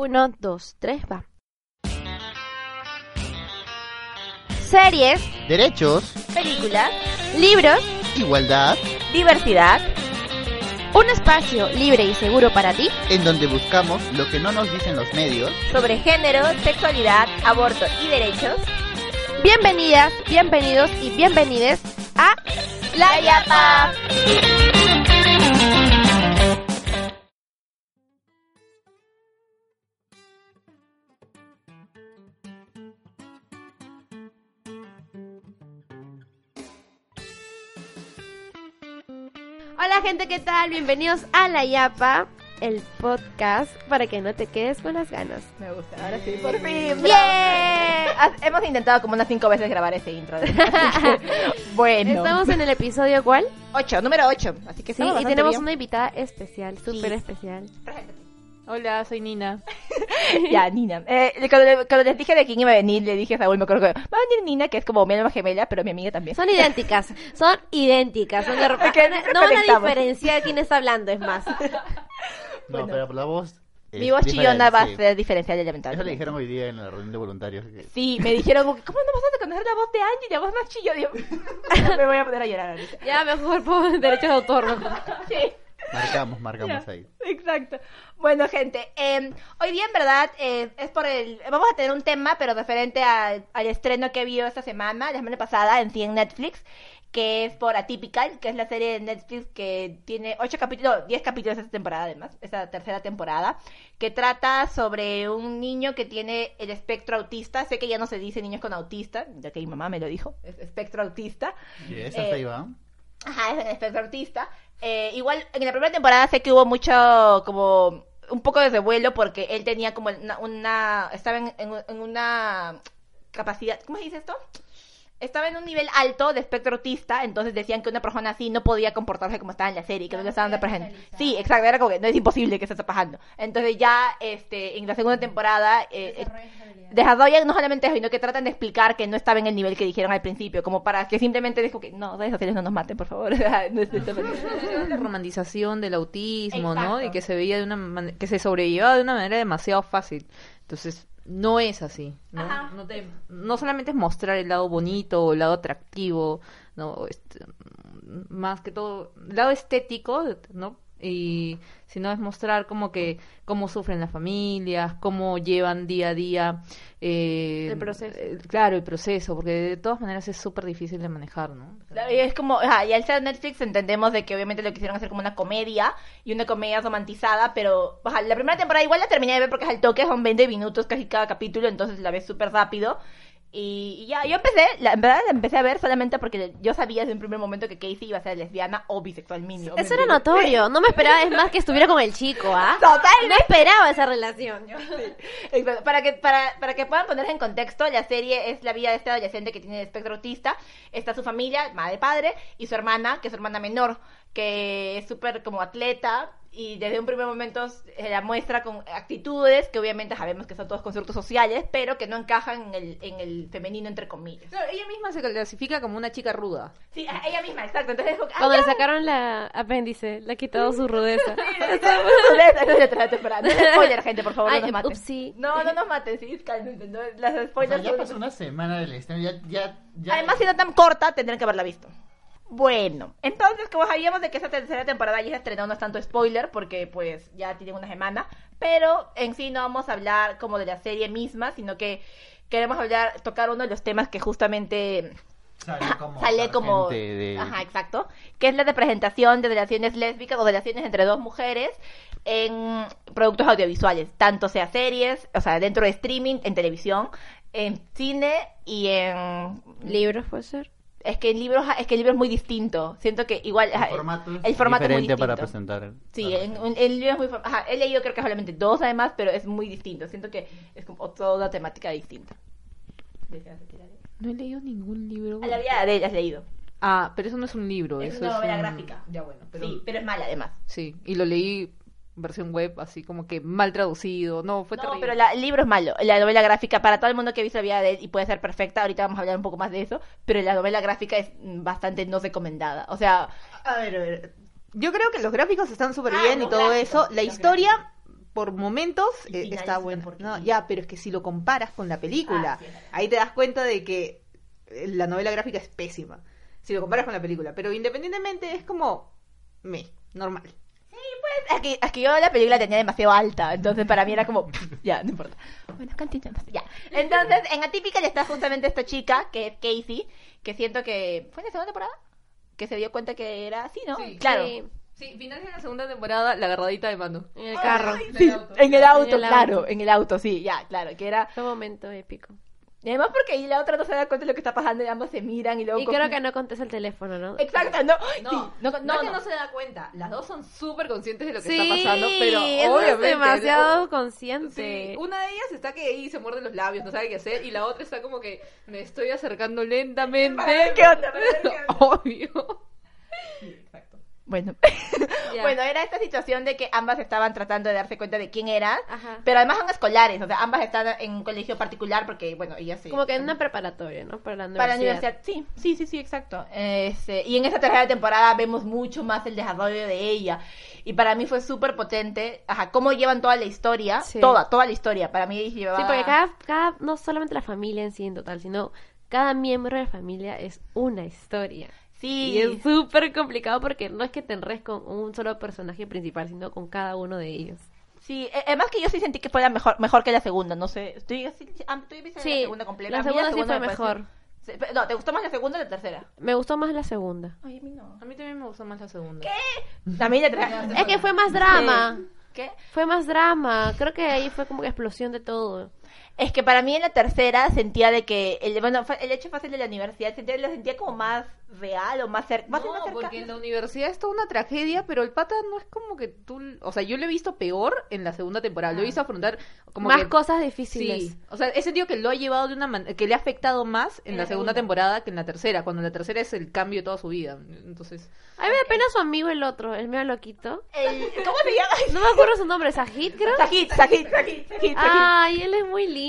Uno, dos, tres, va. Series, Derechos, Películas, libros, igualdad, diversidad, un espacio libre y seguro para ti. en donde buscamos lo que no nos dicen los medios. sobre género, sexualidad, aborto y derechos. Bienvenidas, bienvenidos y bienvenides a La Yapa. Hola gente, ¿qué tal? Bienvenidos a La Yapa, el podcast para que no te quedes con las ganas. Me gusta, ahora sí, por fin. ¡Yeah! Ah, Hemos intentado como unas cinco veces grabar ese intro. bueno. Estamos en el episodio ¿cuál? Ocho, número ocho. Así que Sí, y tenemos bien. una invitada especial, súper Sí. especial. Hola, soy Nina. Ya, Nina. Eh, cuando, le- cuando les dije de quién iba a venir, le dije a Saúl, me acuerdo que va a venir Nina, que es como mi alma gemela, pero mi amiga también. Son idénticas, son idénticas. Son de... Que No van a diferenciar quién está hablando, es más. No, pero por la voz. es Mi voz chillona va a diferente. ser diferencial Eso le lamentablemente. dijeron hoy día en la reunión de voluntarios. que- Sí, me dijeron, ¿cómo no vas a conocer la voz de Angie? La voz más chillona. me voy a poner a llorar ahorita. Ya, mejor por derechos de autor. ¿no? Sí. Marcamos, marcamos ahí. Exacto. Bueno, gente, eh, hoy día en verdad eh, es por el... Vamos a tener un tema, pero referente al, al estreno que vio esta semana, la semana pasada, en sí en Netflix, que es por Atypical, que es la serie de Netflix que tiene ocho capítulos, diez capítulos esta temporada además, esta tercera temporada, que trata sobre un niño que tiene el espectro autista. Sé que ya no se dice niños con autista, ya que mi mamá me lo dijo, es espectro autista. Y es Eh. Ajá, es el espectro autista. Eh, igual en la primera temporada sé que hubo mucho como un poco de revuelo porque él tenía como una, estaba en- en una capacidad, ¿cómo se dice esto? Estaba en un nivel alto de espectro autista, entonces decían que una persona así no podía comportarse como estaba en la serie, que no le estaban representando. Sí, exacto, era como que no es imposible que se esté pasando. Entonces ya este en la segunda temporada eh, eh, desarrollan no solamente eso, sino que tratan de explicar que no estaba en el nivel que dijeron al principio, como para que simplemente dijo que no, redes sociales no nos maten, por favor. no es La romantización del autismo, ¿no? Y que se veía de una man- que se sobrellevaba de una manera demasiado fácil. Entonces, no es así, ¿no? Ajá. No, te- no solamente es mostrar el lado bonito o el lado atractivo, ¿no? Este, más que todo, el lado estético, ¿no? Y sino es mostrar como que cómo sufren las familias, cómo llevan día a día eh, El proceso. eh, claro, el proceso, porque de todas maneras es súper difícil de manejar, ¿no? Y es como, ajá, y al ser Netflix entendemos de que obviamente lo quisieron hacer como una comedia y una comedia romantizada, pero ajá, la primera temporada igual la terminé de ver porque es al toque, son 20 minutos casi cada capítulo, entonces la ves súper rápido. Y, y ya, yo empecé, la, en verdad la empecé a ver solamente porque yo sabía desde un primer momento que Casey iba a ser lesbiana o bisexual mínimo. Eso era notorio, no me esperaba, es más que estuviera con el chico, ¿ah? Totalmente. No esperaba esa relación. Exacto. Para que, para, para que puedan ponerse en contexto, la serie es la vida de este adolescente que tiene espectro autista. Está su familia, madre, padre, y su hermana, que es su hermana menor, que es súper como atleta. Y desde un primer momento se la muestra con actitudes que obviamente sabemos que son todos constructos sociales, pero que no encajan en el, en el femenino, entre comillas. Claro, ella misma se clasifica como una chica ruda. Sí, a- ella misma, exacto. Entonces, como Cuando ¡ay, le sacaron la apéndice, le ha quitado su rudeza. No es. No spoiler, gente, por favor, Ay, no nos maten. upsí. No, no nos maten, sí, cálmense. No, las O sea, spoilers ya pasó una semana del estreno, ya, ya, ya. Además, siendo tan corta, tendrán que haberla visto. Bueno, entonces, como sabíamos de que esa tercera temporada ya se estrenó, no es tanto spoiler, porque pues ya tiene una semana, pero en sí no vamos a hablar como de la serie misma, sino que queremos hablar, tocar uno de los temas que justamente Sale como. sale como... sargente de- Ajá, exacto. Que es la representación de relaciones lésbicas o relaciones entre dos mujeres en productos audiovisuales, tanto sea series, o sea, dentro de streaming, en televisión, en cine y en ¿Libros puede ser? Es que el libro es que el libro es muy distinto. Siento que igual El formato es el formato es muy diferente para presentar. Sí, en- el libro es muy... Ajá, he leído creo que solamente dos además, pero es muy distinto. Siento que es como toda una temática distinta. No he leído ningún libro. A la vida de ella has leído. Ah, pero eso no es un libro. Es eso una novela un- gráfica. Ya bueno, pero Sí, pero es mala además. sí. Y lo leí versión web, así como que mal traducido. No, fue no, terrible. pero la- el libro es malo. La novela gráfica, para todo el mundo que ha visto la vida de él, y puede ser perfecta, ahorita vamos a hablar un poco más de eso, pero la novela gráfica es bastante no recomendada. O sea, A ver, a ver. Yo creo que los gráficos están súper Ah, bien y todo gráficos, eso. La historia, por momentos, eh, está una buena. porquería. No, ya, pero es que si lo comparas con la película, Ah, sí, verdad. ahí te das cuenta de que eh, la novela gráfica es pésima. Si lo comparas con la película. Pero independientemente es como... Me, normal. Es que, es que yo la película la tenía demasiado alta, entonces para mí era como, ya, no importa. Bueno, continuemos, ya. Entonces, en Atípica está justamente esta chica, que es Casey, que siento que, ¿fue en la segunda temporada? Que se dio cuenta que era así, ¿no? Sí. claro. Sí, Sí, final de la segunda temporada, la agarradita de mano. en el carro. Sí, en el auto, En el claro, en el auto, sí, ya, claro, que era... Fue un momento épico. Y además porque ahí la otra no se da cuenta de lo que está pasando y ambos se miran y luego... Y creo que no contesta el teléfono, ¿no? Exacto, no, No, sí, no, no, no, no, es que no. no se da cuenta. Las dos son súper conscientes de lo que Sí, está pasando, pero obviamente. es demasiado ¿no? consciente. Sí, una de ellas está que ahí se muerde los labios, no sabe qué hacer, y la otra está como que me estoy acercando lentamente. Qué onda, qué. Obvio. Bueno. Bueno, era esta situación de que ambas estaban tratando de darse cuenta de quién eran, Ajá. pero además son escolares, o sea, ambas están en un colegio particular porque, bueno, ellas sí. Como que en una preparatoria, ¿no? Para la universidad. Para la universidad, sí, sí, sí, sí, exacto. Este, y en esta tercera temporada vemos mucho más el desarrollo de ella. Y para mí fue súper potente, ajá, cómo llevan toda la historia, Sí. toda, toda la historia. Para mí llevaba... Sí, porque cada, cada, no solamente la familia en sí en total, sino cada miembro de la familia es una historia. Sí, Y es súper complicado porque no es que te enredes con un solo personaje principal, sino con cada uno de ellos. sí. eh, Además que yo sí sentí que fue la mejor, mejor que la segunda, no sé. Estoy así, ¿tú viste Sí, la segunda completa? la A mí segunda sí fue me mejor. No, ¿te gustó más la segunda o la tercera? Me gustó más la segunda. Ay, a mí no. A mí también me gustó más la segunda. A mí la tercera. Es que fue más drama. ¿Qué? Fue más drama. Creo que ahí fue como que explosión de todo. Es que para mí en la tercera sentía de que el, bueno, el hecho fácil de la universidad sentía, lo sentía como más real o más, cer más, No, más cerca- porque en la universidad es toda una tragedia, pero el pata no es como que tú... O sea, yo lo he visto peor en la segunda temporada. Lo he visto afrontar como más que... cosas difíciles. Sí, o sea, he sentido que lo ha llevado de una manera... Que le ha afectado más en, la, segunda, temporada que en la tercera, cuando la tercera es el cambio de toda su vida. Entonces... A mí me da pena su amigo el otro, el medio loquito. El- ¿Cómo se llama? No me acuerdo su nombre, Sajid, creo. Sajid, Sajid, Sajid, Sajid, Ay, él es muy lindo.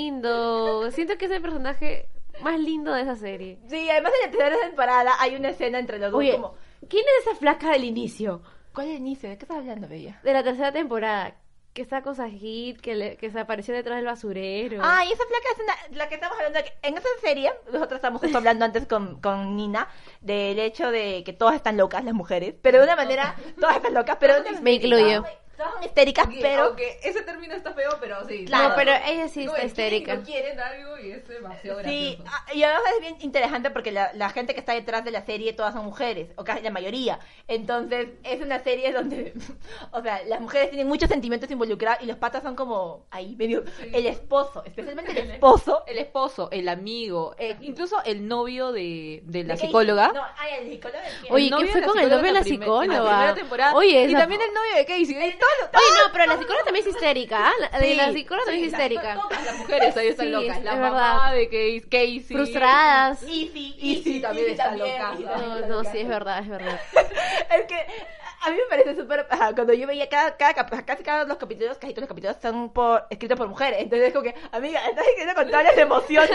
Siento que es el personaje más lindo de esa serie. Sí, además en la tercera temporada hay una escena entre los dos Oye, como... ¿quién es esa flaca del inicio? ¿Cuál es el inicio? ¿De qué estás hablando, Bella? De la tercera temporada. Que está con Sajid, que, le- que se apareció detrás del basurero. Ah, y esa placa es una- la que estamos hablando. En esa serie, nosotros estamos justo hablando antes con, con Nina del hecho de que todas están locas las mujeres, pero de una manera, todas están locas, pero de una Me incluyo. Todas son histéricas, pero Aunque ese término está feo, pero sí. No, pero ella sí está histérica. No quieren algo y es demasiado Sí, gracioso. ah, y además es bien interesante porque la, la gente que está detrás de la serie todas son mujeres, o casi la mayoría. Entonces, es una serie donde, o sea, las mujeres tienen muchos sentimientos involucrados y los patas son como ahí, medio. El esposo, especialmente el esposo. El esposo, el amigo, eh, incluso el novio de, de la de psicóloga. No, ay, el psicólogo. Oye, ¿qué fue con el novio de la En psicóloga? la primera temporada. Oye, y también el novio de Casey. Los- Oye, no, pero la psicóloga también es histérica. ¿ah? La, de Sí, la psicóloga también es histérica. las- Todas las mujeres ahí están Sí, locas. es La verdad. mamá de Casey. Casey. Frustradas. Easy, Easy también está loca. No, no, sí, es verdad, es verdad. Es que a mí me parece súper. Cuando yo veía cada, cada, casi cada los capítulos, casi todos los capítulos son por, escritos por mujeres. Entonces es como que, amiga, estás escribiendo con todas las emociones.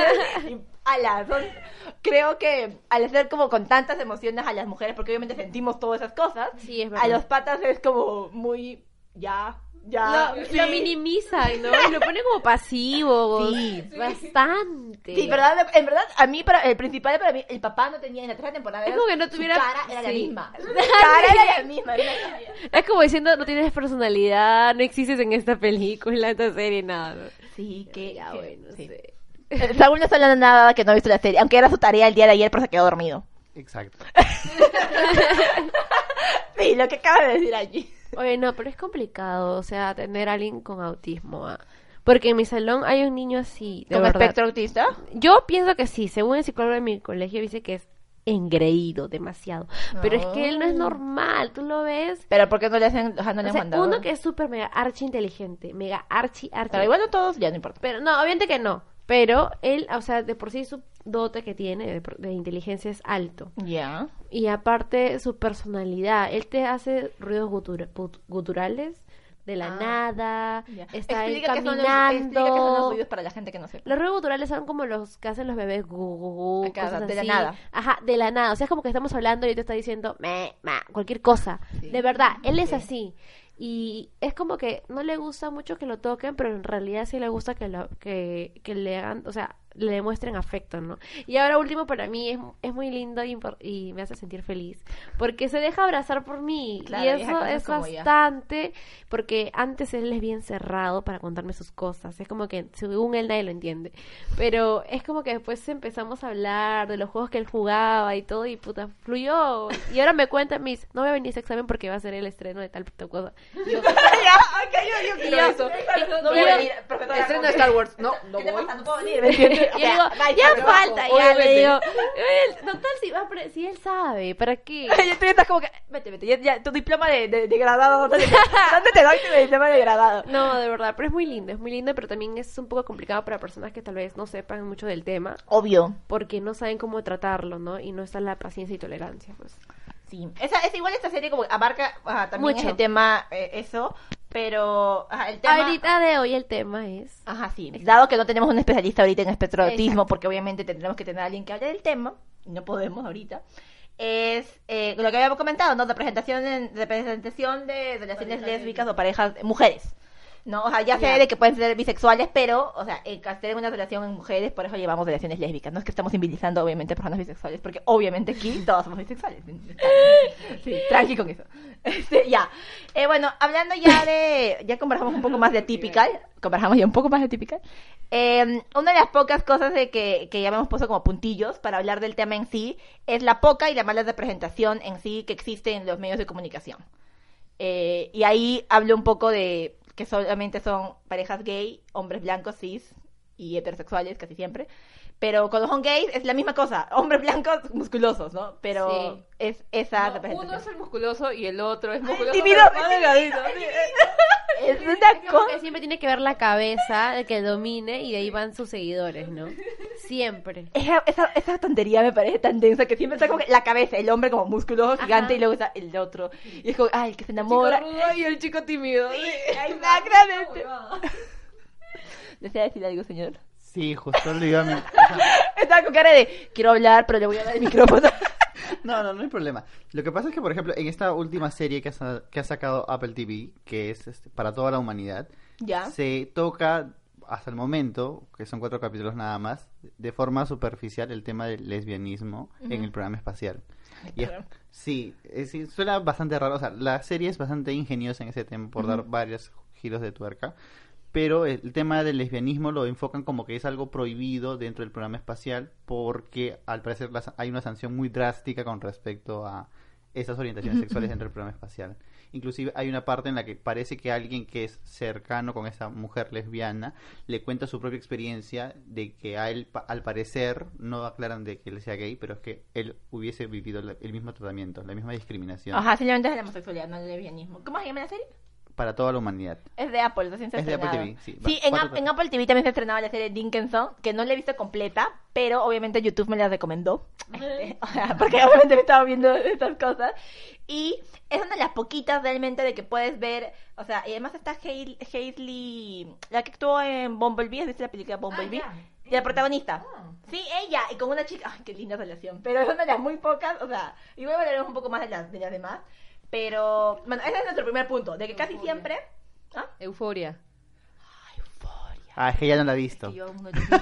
Y, ala, son, creo que al ser como con tantas emociones a las mujeres, porque obviamente sentimos todas esas cosas, Sí, es a los patas es como muy. Ya, ya. Lo, sí. lo minimizan, ¿no? Y lo ponen como pasivo. Sí. Bastante. Sí, verdad, en verdad, a mí, para, el principal para mí, el papá no tenía en la tercera temporada. Es como que no su tuviera- cara era la misma. Su cara era la misma. era la misma. Es como diciendo, no tienes personalidad, no existes en esta película, en esta serie, nada. Sí, que. Ya, que- bueno, sí. sé. Eh, Saúl no está hablando nada que no ha visto la serie, aunque era su tarea el día de ayer, pero se quedó dormido. Exacto. Sí, lo que acaba de decir allí. Oye, no, pero es complicado, o sea, tener a alguien con autismo. ah. Porque en mi salón hay un niño así, de ¿Con verdad. espectro autista? Yo pienso que sí, según el psicólogo de mi colegio dice que es engreído demasiado. Pero es que él no es Ah. normal, tú lo ves. Pero ¿por qué no le hacen, o sea, no le O han sea, mandado? uno que es súper mega archi inteligente, mega archi archi. Pero igual no todos, ya no importa. Pero no, obviamente que no. Pero él, o sea, de por sí su dote que tiene de, de inteligencia es alto. Ya. Y aparte su personalidad, él te hace ruidos gutura- guturales de la Ah, nada, Ya. está Explica son los- explica qué son los caminando. ruidos para la gente que no sepa. Los ruidos guturales son como los que hacen los bebés gu, gu, gu, Acá, cosas de la nada. Ajá, de la nada. O sea, es como que estamos hablando y él te está diciendo me, ma, cualquier cosa. Sí. De verdad, él es Sí. así. Y es como que no le gusta mucho que lo toquen, pero en realidad sí le gusta que, lo, que, que le hagan, o sea, le demuestren afecto, ¿no? Y ahora último para mí es, es muy lindo y, y me hace sentir feliz, porque se deja abrazar por mí Claro, y eso es bastante, porque antes él es bien cerrado para contarme sus cosas, es como que según él nadie lo entiende, pero es como que después empezamos a hablar de los juegos que él jugaba y todo y puta, fluyó y ahora me cuenta mis, no voy a venir a ese examen porque va a ser el estreno de tal puta cosa. Y yo, ya, ok, yo, yo quiero yo- eso. y- No y voy a yo- venir. Estreno de Star Wars. No, no ¿Qué te voy. pasa? No puedo venir. ya falta, ya le digo, "Él, total, si, va pre- si él sabe, ¿para qué? Y tú estás como que, vete, vete, ya, ya, tu diploma de, de, de graduado, ¿dónde ¿dónde te doy tu diploma de graduado? No, de verdad, pero es muy lindo, es muy lindo, pero también es un poco complicado para personas que tal vez no sepan mucho del tema, Obvio. porque no saben cómo tratarlo, ¿no? Y no está la paciencia y tolerancia, pues. Sí, esa, es igual esta serie como abarca ajá, también Mucho. ese tema, eh, eso, pero ajá, el tema... Ahorita de hoy el tema es... Ajá, sí. Dado que no tenemos un especialista ahorita en espectro de autismo, Exacto. porque obviamente tendremos que tener a alguien que hable del tema, y no podemos ahorita, es eh, lo que habíamos comentado, ¿no? Representación, en- representación de relaciones lésbicas o parejas, mujeres. ¿No? O sea, ya sé de que pueden ser bisexuales, pero, o sea, de una relación en mujeres, por eso llevamos relaciones lésbicas. No es que estamos invitando, obviamente, personas bisexuales, porque obviamente aquí todos somos bisexuales. Sí, tranqui con eso. Este, ya. Eh, bueno, hablando ya de. Ya conversamos un poco más de Typical. Conversamos ya un poco más de Typical. Eh, una de las pocas cosas de que, que ya hemos puesto como puntillos para hablar del tema en sí es la poca y la mala representación en sí que existe en los medios de comunicación. Eh, y ahí hablo un poco de que solamente son parejas gay, hombres blancos, cis y heterosexuales casi siempre. Pero cuando son gays es la misma cosa, hombres blancos musculosos, ¿no? Pero Sí. es esa No, representación. uno es el musculoso y el otro es musculoso. tímido, pero más delgadito, sí. Es una cosa. que siempre tiene que ver la cabeza, el que domine, y de ahí van sus seguidores, ¿no? Siempre. Esa, esa, esa tontería me parece tan densa que siempre está como que la cabeza, el hombre como musculoso gigante Ajá. y luego está el otro. Y es como, ay, el que se enamora. Chico rudo y el chico tímido. Exactamente. ¿Desea decir algo, señor? Sí, justo le iba a... Estaba con cara de, quiero hablar, pero le voy a dar el micrófono. No, no, no hay problema. Lo que pasa es que, por ejemplo, en esta última serie que ha, sa- que ha sacado Apple TV, que es este, para toda la humanidad, ya. se toca hasta el momento, que son cuatro capítulos nada más, de forma superficial el tema del lesbianismo en el programa espacial. Y es- sí, es- sí, suena bastante raro. O sea, la serie es bastante ingeniosa en ese tema por dar varios giros de tuerca. Pero el tema del lesbianismo lo enfocan como que es algo prohibido dentro del programa espacial porque al parecer hay una sanción muy drástica con respecto a esas orientaciones sexuales dentro del programa espacial. Inclusive hay una parte en la que parece que alguien que es cercano con esa mujer lesbiana le cuenta su propia experiencia de que a él, al parecer, no aclaran de que él sea gay, pero es que él hubiese vivido el mismo tratamiento, la misma discriminación Ajá, simplemente es la homosexualidad, no el lesbianismo. ¿Cómo se llama la serie? Para toda la humanidad. Es de Apple, recién se ha Es de Apple. TV, sí. Sí, en, cuatro en. Apple TV también se estrenaba la serie Dinkinson, que no la he visto completa, pero obviamente YouTube me la recomendó. Este, o sea, porque obviamente me estaba viendo estas cosas. Y es una de las poquitas realmente de que puedes ver, o sea, y además está Hazley, la que actuó en Bumblebee, ¿has visto la película Bumblebee? Y la protagonista. Sí, ella, y con una chica, ay, qué linda relación. Pero es una de las muy pocas, o sea, igual hablaremos un poco más de las, de las demás. Pero, bueno, ese es nuestro primer punto, de que casi siempre... ¿Ah? Euforia. Ah, es que ya no la ha visto. Yo aún no la he visto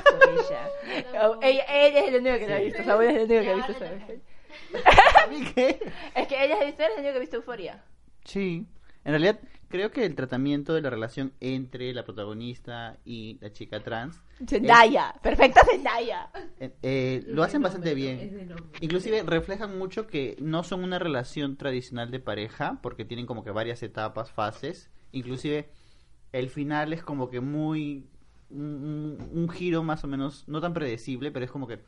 ella. Oh, ella. Ella es el único que la ha visto. Saúl es el único que ha visto. esa- ¿A mí qué? Es que ella es el único que ha visto Euforia. Sí. En realidad, creo que el tratamiento de la relación entre la protagonista y la chica trans Zendaya. Perfecta Zendaya. eh, eh, lo hacen bastante bien. Inclusive reflejan mucho que no son una relación tradicional de pareja, porque tienen como que varias etapas, fases. Inclusive el final es como que muy... Un giro más o menos, no tan predecible, pero es como que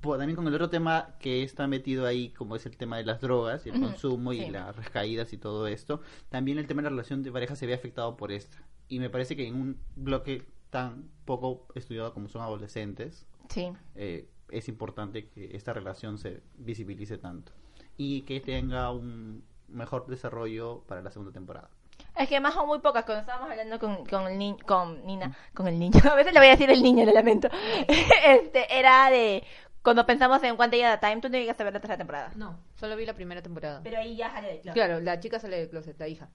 po- también con el otro tema que está metido ahí, como es el tema de las drogas y el consumo y sí. las recaídas y todo esto, también el tema de la relación de pareja se ve afectado por esta. Y me parece que en un bloque tan poco estudiado como son adolescentes, Sí. eh, es importante que esta relación se visibilice tanto y que tenga un mejor desarrollo para la segunda temporada. Es que más o muy pocas, cuando estábamos hablando con, con el niño, con Nina, con el niño, a veces le voy a decir el niño, lo lamento, este, era de, cuando pensamos en One Day at a Time, tú no llegaste a ver la tercera temporada. No, solo vi la primera temporada. Pero ahí ya sale de closet. Claro, la chica sale del closet, la hija.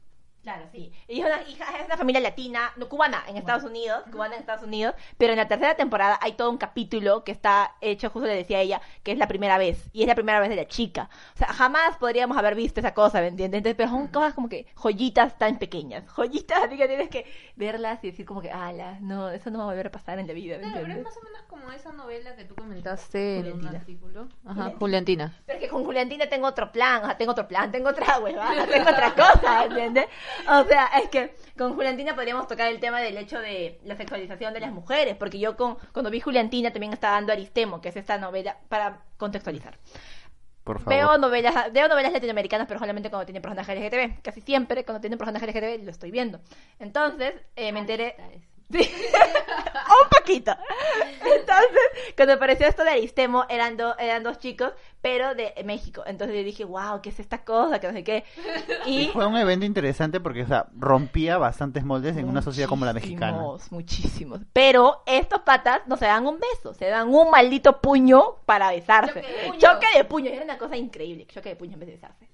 Claro, sí. Y es una, hija, es una familia latina, no, cubana en Estados Unidos, cubana en Estados Unidos, pero en la tercera temporada hay todo un capítulo que está hecho, justo le decía a ella, que es la primera vez, y es la primera vez de la chica. O sea, jamás podríamos haber visto esa cosa, ¿me entiendes? Entonces, pero son cosas como que joyitas tan pequeñas, joyitas, así que tienes que verlas y decir como que, ala, no, eso no va a volver a pasar en la vida, ¿me Claro, pero es entiendes? más o menos como esa novela que tú comentaste en un artículo. Ajá, Juliantina. Juliantina. Pero es que con Juliantina tengo otro plan, o sea, tengo otro plan, tengo otra huevada, tengo otra cosa, ¿entiendes? O sea, es que con Juliantina podríamos tocar el tema del hecho de la sexualización de las mujeres, porque yo con, cuando vi Juliantina también estaba dando Aristemo, que es esta novela, para contextualizar. Por favor. Veo novelas, veo novelas latinoamericanas, pero solamente cuando tienen personajes LGTB. Casi siempre cuando tienen personajes LGTB lo estoy viendo. Entonces, eh, me enteré... Sí. un poquito. Entonces, cuando apareció esto de Aristemo, eran, do- eran dos chicos, pero de México. Entonces yo dije, wow, ¿qué es esta cosa? Que no sé qué. Y Y fue un evento interesante porque o sea, rompía bastantes moldes en una sociedad como la mexicana. Muchísimos, Muchísimos. Pero estos patas no se dan un beso, se dan un maldito puño para besarse. Choque de puño. Choque de puño. Era una cosa increíble. Choque de puño en vez de besarse.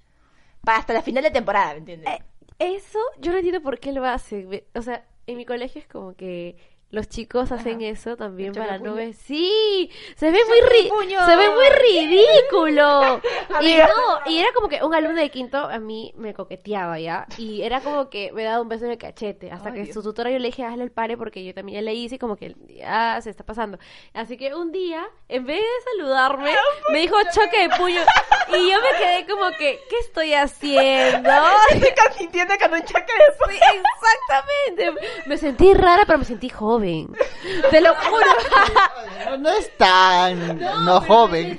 Para hasta la final de temporada, ¿me entiendes? Eh, Eso, yo no entiendo por qué lo hacen. Ve- O sea, en mi colegio es como que los chicos hacen eso también ¿El choque para no ver. Sí, se ve muy ri- se ve muy ridículo. y no, y era como que un alumno de quinto a mí me coqueteaba ya y era como que me daba un beso en el cachete hasta Ay, que Dios. su tutora yo le dije hazle el pare porque yo también ya le hice y como que ya se está pasando. Así que un día en vez de saludarme me dijo choque de puño y yo me quedé como que ¿qué estoy haciendo? Estoy consintiendo con un choque de puño. Sí, exactamente. Me sentí rara, pero me sentí joven. Te lo juro. No, no es tan no, joven.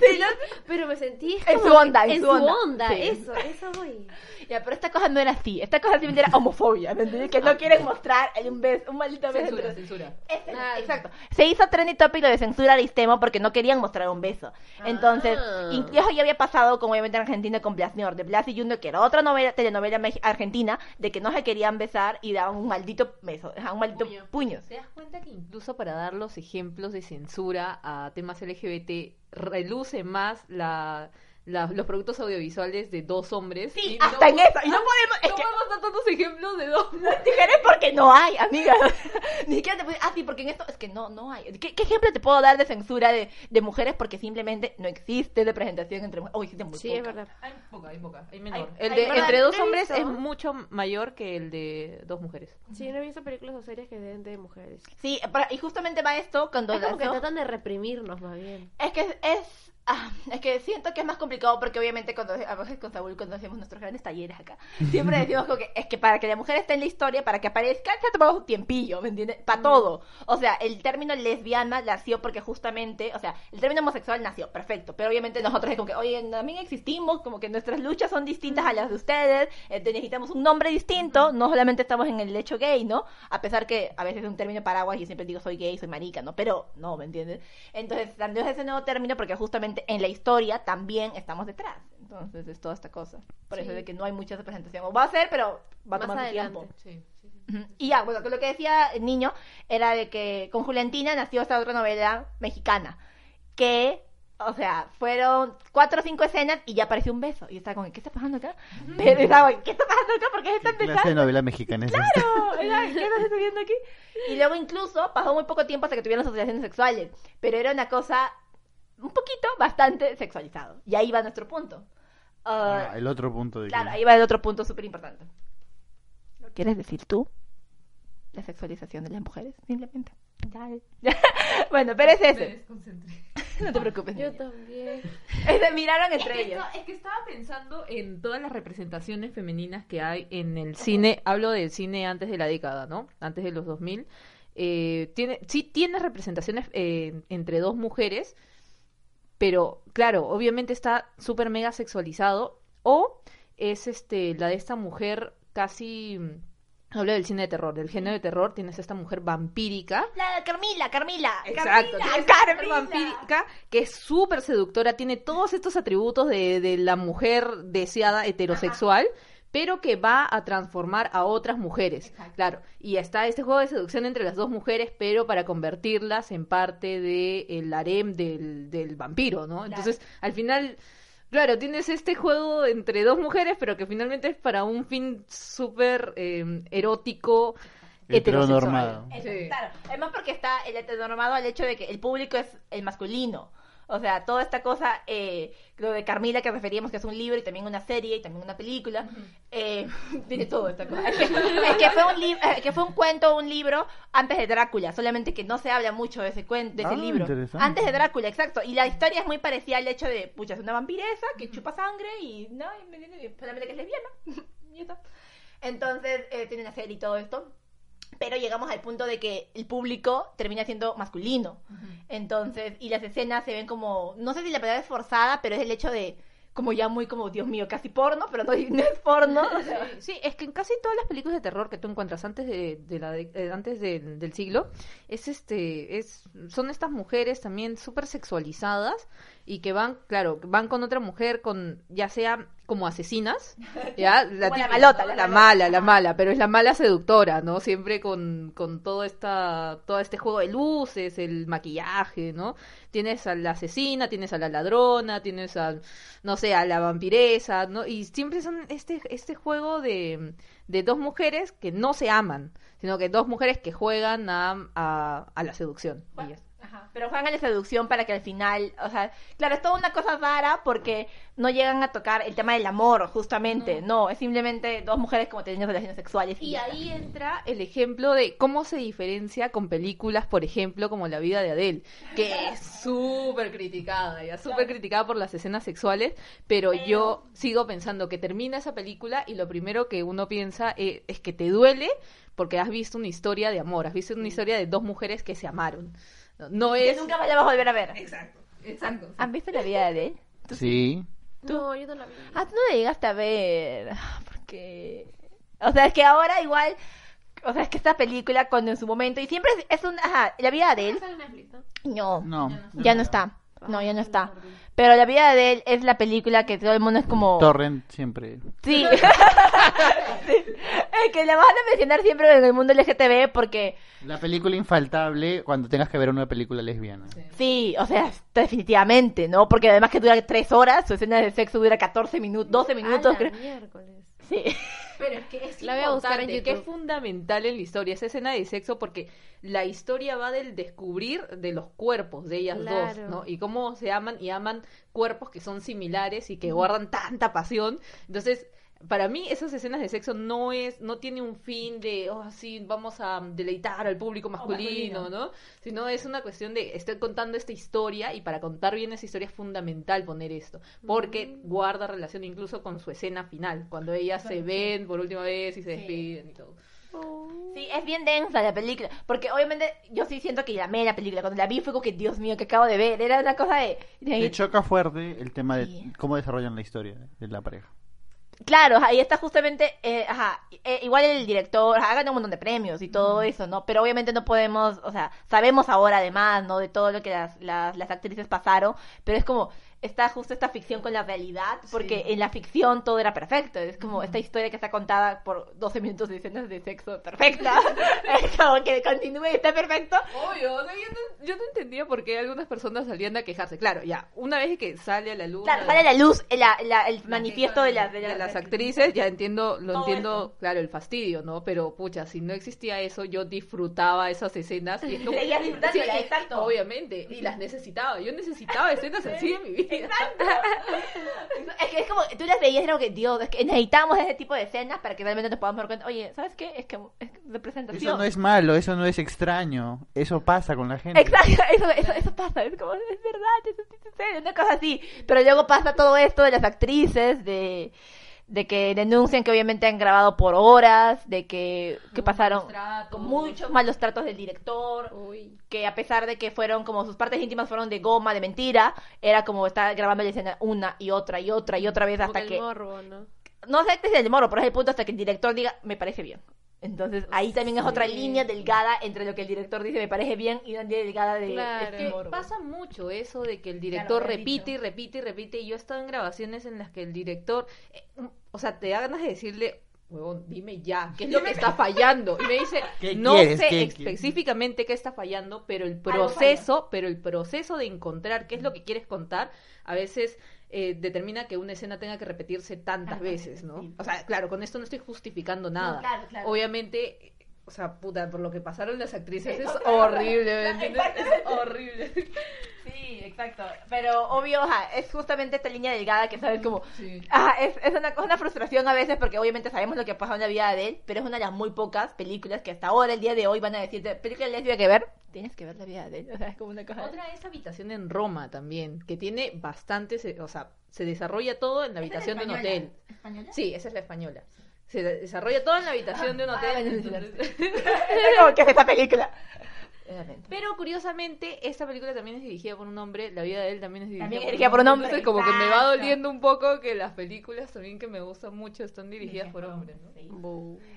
Pero me sentí En su onda, que- en su onda. Sí. Eso, eso voy. Ya, pero esta cosa no era así. Esta cosa simplemente era homofobia, ¿me entiendes? Que no quieren mostrar un beso, un maldito beso. Censura, entre- censura. Ah. exacto. Se hizo trendy topic lo de censura Aristemo porque no querían mostrar un beso. Entonces, Ah. incluso ya había pasado como obviamente en Argentina con Blas Ñor, de Blas y Junior, que era otra novela, telenovela argentina, de que no se querían besar y daban un maldito beso, un maldito Puño. puño. ¿Te das cuenta que incluso para dar los ejemplos de censura a temas LGBT reluce más la, la- los productos audiovisuales de dos hombres? Sí, Y no hasta en podemos- eso. Y no podemos, es no que podemos dar tantos ejemplos de dos Mujeres porque no hay, amiga. Ni siquiera te puedes... Ah, sí, porque en esto es que no, no hay. ¿Qué, qué ejemplo te puedo dar de censura de, de mujeres? Porque simplemente no existe representación entre mujeres. O existe muy Sí, poca. es verdad. Hay poca, hay poca, hay menor. Hay- el hay de verdad, entre dos no hombres visto. es mucho mayor que el de dos mujeres. Sí, no he visto películas o series que den de mujeres. Sí, para- y justamente va esto cuando... Es como que tratan de reprimirnos más bien. Es que es... es- ah, es que siento que es más complicado porque obviamente cuando a veces con Saúl cuando hacemos nuestros grandes talleres acá siempre decimos como que es que para que la mujer esté en la historia para que aparezca se ha tomado un tiempillo ¿me entiendes? para todo o sea el término lesbiana nació porque justamente o sea el término homosexual nació perfecto pero obviamente nosotros es como que oye también existimos como que nuestras luchas son distintas a las de ustedes eh, te- necesitamos un nombre distinto no solamente estamos en el hecho gay ¿no? a pesar que a veces es un término paraguas y siempre digo soy gay soy marica ¿no? pero no ¿me entiendes? entonces salió ese nuevo término porque justamente en la historia también estamos detrás entonces es toda esta cosa por eso Sí. de que no hay mucha representación o va a ser pero va a Más tomar adelante. tiempo Sí, sí. Y ya, bueno, que lo que decía el niño era de que con Juliantina nació esta otra novela mexicana. Que, o sea, fueron cuatro o cinco escenas y ya apareció un beso. Y estaba como, ¿qué está pasando acá? Pero estaba como, ¿qué está pasando acá? ¿Por qué está ¿Qué clase de empezando? novela mexicana es? Claro, era, ¿qué está sucediendo aquí? Y luego incluso pasó muy poco tiempo hasta que tuvieron asociaciones sexuales. Pero era una cosa un poquito bastante sexualizado. Y ahí va nuestro punto. Ah, Ah, el otro punto de que- Claro, ahí va el otro punto súper importante. ¿Lo quieres decir tú? La sexualización de las mujeres, simplemente. Dale. bueno, pero es Me desconcentré. No te preocupes. Yo niña. también. Se miraron Es entre que, ellos. es que estaba pensando en todas las representaciones femeninas que hay en el cine. Hablo del cine antes de la década, ¿no? Antes de los 2000. Eh, tiene, sí tiene representaciones eh, entre dos mujeres, pero claro, obviamente está súper mega sexualizado, o es este la de esta mujer casi... Hablo del cine de terror, del género de terror, tienes esta mujer vampírica, La Carmila, Carmila. Exacto, Carmila, mujer Carmila. vampírica que es súper seductora, tiene todos estos atributos de, de la mujer deseada heterosexual, pero que va a transformar a otras mujeres. Claro, y está este juego de seducción entre las dos mujeres, pero para convertirlas en parte del harem del, del vampiro, ¿no? Entonces, al final... Claro, tienes este juego entre dos mujeres, pero que finalmente es para un fin súper eh, erótico, Heteronormado. Sí. Claro, además porque está el heteronormado al hecho de que el público es el masculino. O sea, toda esta cosa, eh, lo de Carmila que referíamos que es un libro y también una serie y también una película, eh, tiene todo esta cosa. Es que, es que fue un eh, que fue un cuento, un libro antes de Drácula, solamente que no se habla mucho de ese cuento, de ese Ah, libro. Antes de Drácula, exacto. Y la historia es muy parecida al hecho de, pucha, es una vampiresa que chupa sangre y no, y- y- y- solamente que es lesbiana. y eso. Entonces, eh, tiene una serie y todo esto pero llegamos al punto de que el público termina siendo masculino. Entonces, y las escenas se ven como, no sé si la palabra es forzada, pero es el hecho de, como ya muy como, Dios mío, casi porno, pero no, no es porno. o sea, Sí, es que en casi todas las películas de terror que tú encuentras antes de, de la de- eh, antes del- del siglo es este es son estas mujeres también súper sexualizadas y que van claro van con otra mujer con ya sea como asesinas ya la típica, malota, la mala la mala pero es la mala seductora no siempre con con todo esta todo este juego de luces el maquillaje no tienes a la asesina tienes a la ladrona tienes a no sé a la vampiresa no y siempre son este este juego de de dos mujeres que no se aman sino que dos mujeres que juegan a, a, a la seducción Y ya. Ajá, Pero juegan a la seducción para que al final, o sea, claro, es toda una cosa rara porque no llegan a tocar el tema del amor, justamente. No, es simplemente dos mujeres como teniendo relaciones sexuales. Y ahí entra el ejemplo de cómo se diferencia con películas, por ejemplo, como La vida de Adele, que es súper criticada, ya súper criticada por las escenas sexuales, pero, yo sigo pensando que termina esa película y lo primero que uno piensa eh, es que te duele porque has visto una historia de amor, has visto una historia de dos mujeres que se amaron. No, no Que es... nunca vas a volver a ver. Exacto, exacto. ¿Han visto la vida de él? Sí. No, yo no la vi. Ah, tú no la llegaste a ver. Porque. O sea, es que ahora igual. O sea, es que esta película, cuando en su momento. Y siempre es, es un. Ajá, la vida de él. ¿no? No, No. ya no está. No, ya no está. Pero la vida de él es la película que todo el mundo es como. Torrent siempre. Sí. Sí. Es que la van a mencionar siempre en el mundo LGTB porque. La película infaltable cuando tengas que ver una película lesbiana. Sí, o sea, definitivamente, ¿no? Porque además que dura tres horas, su escena de sexo dura 14 minutos, 12 minutos, A la creo. miércoles. Sí. Pero es que es La voy a buscar en importante, que es fundamental en la historia, esa escena de sexo, porque la historia va del descubrir de los cuerpos de ellas Claro. dos, ¿no? Y cómo se aman y aman cuerpos que son similares y que guardan tanta pasión. Entonces, para mí esas escenas de sexo no es, no tiene un fin de, oh, sí, vamos a deleitar al público masculino, ¿no? Sino es una cuestión de, estoy contando esta historia y para contar bien esa historia es fundamental poner esto, porque guarda relación incluso con su escena final, cuando ellas se ven por última vez y se despiden y todo. Sí, es bien densa la película. Porque obviamente yo sí siento que llamé la película. Cuando la vi fue como que, Dios mío, que acabo de ver. Era una cosa de. de- Me choca fuerte el tema de Sí. cómo desarrollan la historia de la pareja. Claro, ahí está justamente. eh, ajá, eh, igual el director ha ganado un montón de premios y todo eso, ¿no? Pero obviamente no podemos. O sea, sabemos ahora además, ¿no? De todo lo que las, las, las actrices pasaron. Pero es como. Está justo esta ficción con la realidad, porque en la ficción todo era perfecto. Es como esta historia que está contada por 12 minutos de escenas de sexo perfecta. es como que continúe y está perfecto. Obvio, o sea, yo, no, yo no entendía por qué algunas personas salían a quejarse. Claro, ya, una vez que sale a la luz Claro, la- sale a la luz el, la- el manifiesto de, las de de, las actrices, ya entiendo, lo entiendo, claro, el fastidio, ¿no? Pero, pucha, si no existía eso, yo disfrutaba esas escenas. Y es como- Seguías disfrutándolas, Sí, exacto. Obviamente, y las necesitaba. Yo necesitaba escenas así en mi vida. Es que es como, tú las veías y era como que, Dios, es que necesitamos ese tipo de escenas para que realmente nos podamos dar cuenta, oye, ¿sabes qué? Es que es representación. Eso no es malo, eso no es extraño. Eso pasa con la gente. Exacto, eso, eso, eso pasa, es como, es verdad, eso sí sucede, una cosa así. Pero luego pasa todo esto de las actrices, de, de que denuncian que obviamente han grabado por horas, de que, que pasaron tratos. con muchos malos tratos del director, Uy. que a pesar de que fueron como sus partes íntimas fueron de goma, de mentira, era como estar grabando la escena una y otra y otra y otra vez Como hasta el que morbo, ¿no? no sé es el morro, pero es el punto hasta que el director diga, me parece bien. Entonces ahí también es otra línea delgada entre lo que el director dice, me parece bien, y una línea delgada de Claro. este Que pasa mucho eso de que el director repite y repite y repite. Y yo he estado en grabaciones en las que el director, eh, o sea, te da ganas de decirle, huevón, dime ya, ¿qué es lo que está fallando? Y me dice, ¿Qué no quieres? sé ¿Qué específicamente qué está fallando, pero el proceso, pero el proceso de encontrar qué es lo que quieres contar, a veces eh, determina que una escena tenga que repetirse tantas veces, ¿no? O sea, claro, con esto no estoy justificando nada. claro, claro. Obviamente, o sea, puta, por lo que pasaron las actrices Sí, es no, horrible, ¿me entiendes? Es horrible. Sí, exacto. Pero obvio, ajá, es justamente esta línea delgada que sabes como... Sí. Ah, es, es una, una frustración a veces porque obviamente sabemos lo que ha pasado en la vida de él, pero es una de las muy pocas películas que hasta ahora, el día de hoy, van a decirte, película lésbica que ver, tienes que ver la vida de él. O sea, es como una cosa... Otra es Habitación en Roma también, que tiene bastantes, o sea, se desarrolla todo en la habitación de un hotel. ¿Española? Sí, esa es la española. Se de- desarrolla todo en la habitación de un Ah, hotel. entonces- Es como que es esta película. Pero curiosamente, esta película también es dirigida por un hombre, la vida de él también es dirigida, También es dirigida por un hombre, Entonces, como que me va doliendo un poco que las películas también que me gustan mucho están dirigidas por hombres, ¿no?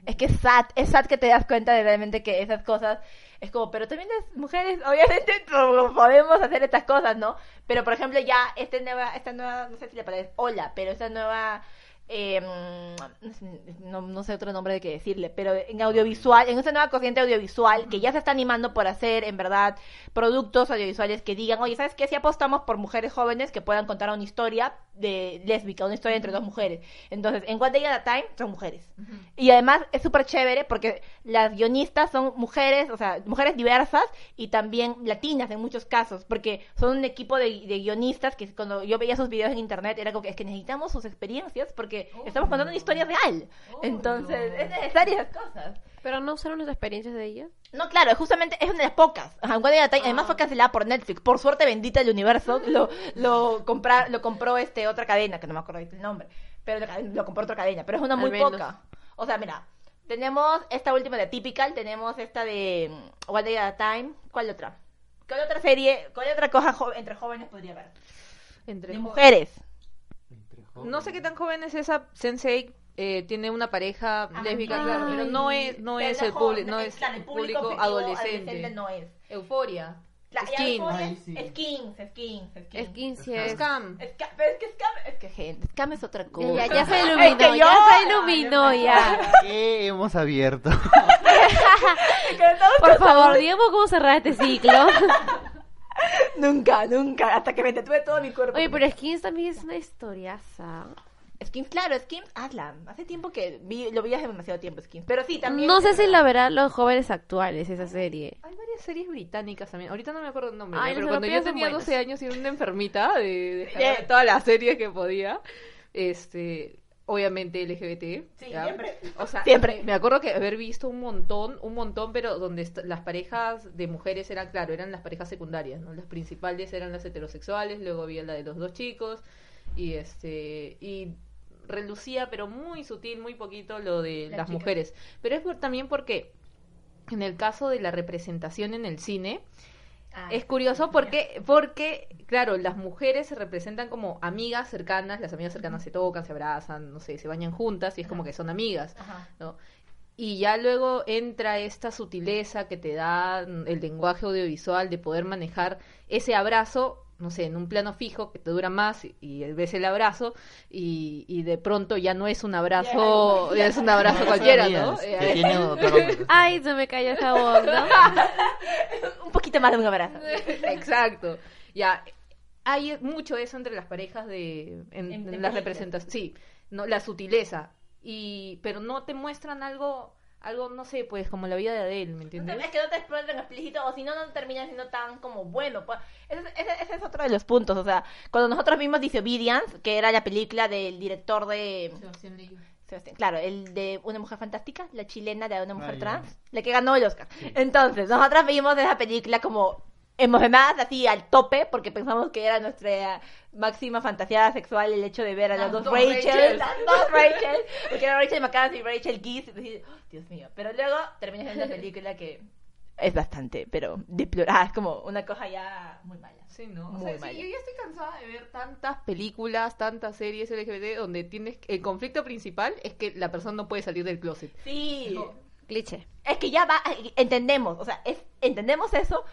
Es que es sad, es sad que te das cuenta de realmente que esas cosas es como, pero también las mujeres, obviamente po- podemos hacer estas cosas, ¿no? Pero por ejemplo ya esta nueva, esta nueva, no sé si le parece, hola, pero esta nueva, eh, no, no sé otro nombre de qué decirle, pero en audiovisual, en esta nueva corriente audiovisual que ya se está animando por hacer, en verdad, productos audiovisuales que digan, oye, ¿sabes qué? Si apostamos por mujeres jóvenes que puedan contar una historia de lésbica, una historia entre dos mujeres. Entonces, en One Day at a Time son mujeres. Y además es súper chévere porque las guionistas son mujeres, o sea, mujeres diversas y también latinas en muchos casos, porque son un equipo de, de guionistas que cuando yo veía sus videos en internet era como que es que necesitamos sus experiencias porque estamos contando una historia real. Entonces, es necesaria esas cosas. Pero no usaron las experiencias de ella. No, claro, justamente es una de las pocas. Ajá, One Day at a Time, además fue cancelada por Netflix. Por suerte bendita del universo, lo, lo, compra, lo compró este otra cadena, que no me acuerdo el nombre, pero lo, lo compró otra cadena, pero es una muy poca. O sea, mira, tenemos esta última de Typical, tenemos esta de One Day at a Time. ¿Cuál otra? ¿Cuál otra serie, cuál otra cosa jo- entre jóvenes podría haber? Entre De mujeres. No sé qué tan joven es esa Sensei. Eh, tiene una pareja lésbica, claro, pero no es, no es el jo- público, no es claro, el el público objetivo adolescente. no es. Euforia. La, Skin. Ay, sí. Skins, skins, skins. Es 15 Scam. Esca- pero es que Scam, es que gente, Scam es otra cosa. Ya, ya se Es iluminó, que ya yo- se iluminó, ya. ¿Qué hemos abierto? Que Por favor, digamos cómo cerrar este ciclo. Nunca, nunca, hasta que me tatué todo mi cuerpo. Oye, pero Skins también es una historiaza. Skins, claro, Skins, hazla. Hace tiempo que vi, lo vi hace demasiado tiempo, Skins. Pero sí, también. No sé si la verán los jóvenes actuales, esa serie. Hay varias series británicas también. Ahorita no me acuerdo el nombre, Ay, ¿no? pero cuando yo tenía buenos. 12 años y era una enfermita de, de todas las series que podía. Este, obviamente LGBT. Sí, ¿ya? siempre. O sea, Siempre. me acuerdo que haber visto un montón, un montón, pero donde las parejas de mujeres eran, claro, eran las parejas secundarias, ¿no? Las principales eran las heterosexuales, luego había la de los dos chicos y este y relucía, pero muy sutil, muy poquito lo de Las mujeres. Pero es por- también porque en el caso de la representación en el cine, Ah, es curioso porque, porque, claro, las mujeres se representan como amigas cercanas, las amigas cercanas se tocan, se abrazan, no sé, se bañan juntas y es como que son amigas, Ajá. ¿no? Y ya luego entra esta sutileza que te da mm, el lenguaje audiovisual de poder manejar ese abrazo, no sé, en un plano fijo que te dura más y, y ves el abrazo y, y de pronto ya no es un abrazo, ya es un abrazo cualquiera, ¿no? Que Eh, tiene. Ay, se me cayó el jabón, ¿no? Un poquito más de un abrazo. Exacto. Ya, hay mucho eso entre las parejas de en, En- en las representaciones. Sí, no, la sutileza. Y, pero no te muestran algo, algo, no sé, pues como la vida de Adele, ¿me No entiendes? Es que no te explotan explícito, o si no, no termina siendo tan como bueno. pues. Ese, ese- ese es otro de los puntos. O sea, cuando nosotros vimos Disobedience, que era la película del director de. Sebastián, claro, el de Una Mujer Fantástica, la chilena de Una Mujer Ah. Trans, la que ganó el Oscar. Entonces, nosotras vimos esa película como emocionadas así al tope porque pensamos que era nuestra máxima fantasía sexual el hecho de ver a las, Las dos Rachel, Rachels. las dos Rachel, porque era Rachel McAdams y Rachel Geese, y decir, "Oh, Dios mío, pero luego terminas viendo una película que es bastante, pero deplorada, es como una cosa ya muy mala. Sí, ¿no? O sea, sí, yo ya estoy cansada de ver tantas películas, tantas series LGBT donde tienes el conflicto principal es que la persona no puede salir del closet. Sí, Cliché. es que ya va, entendemos, o sea, es, entendemos eso,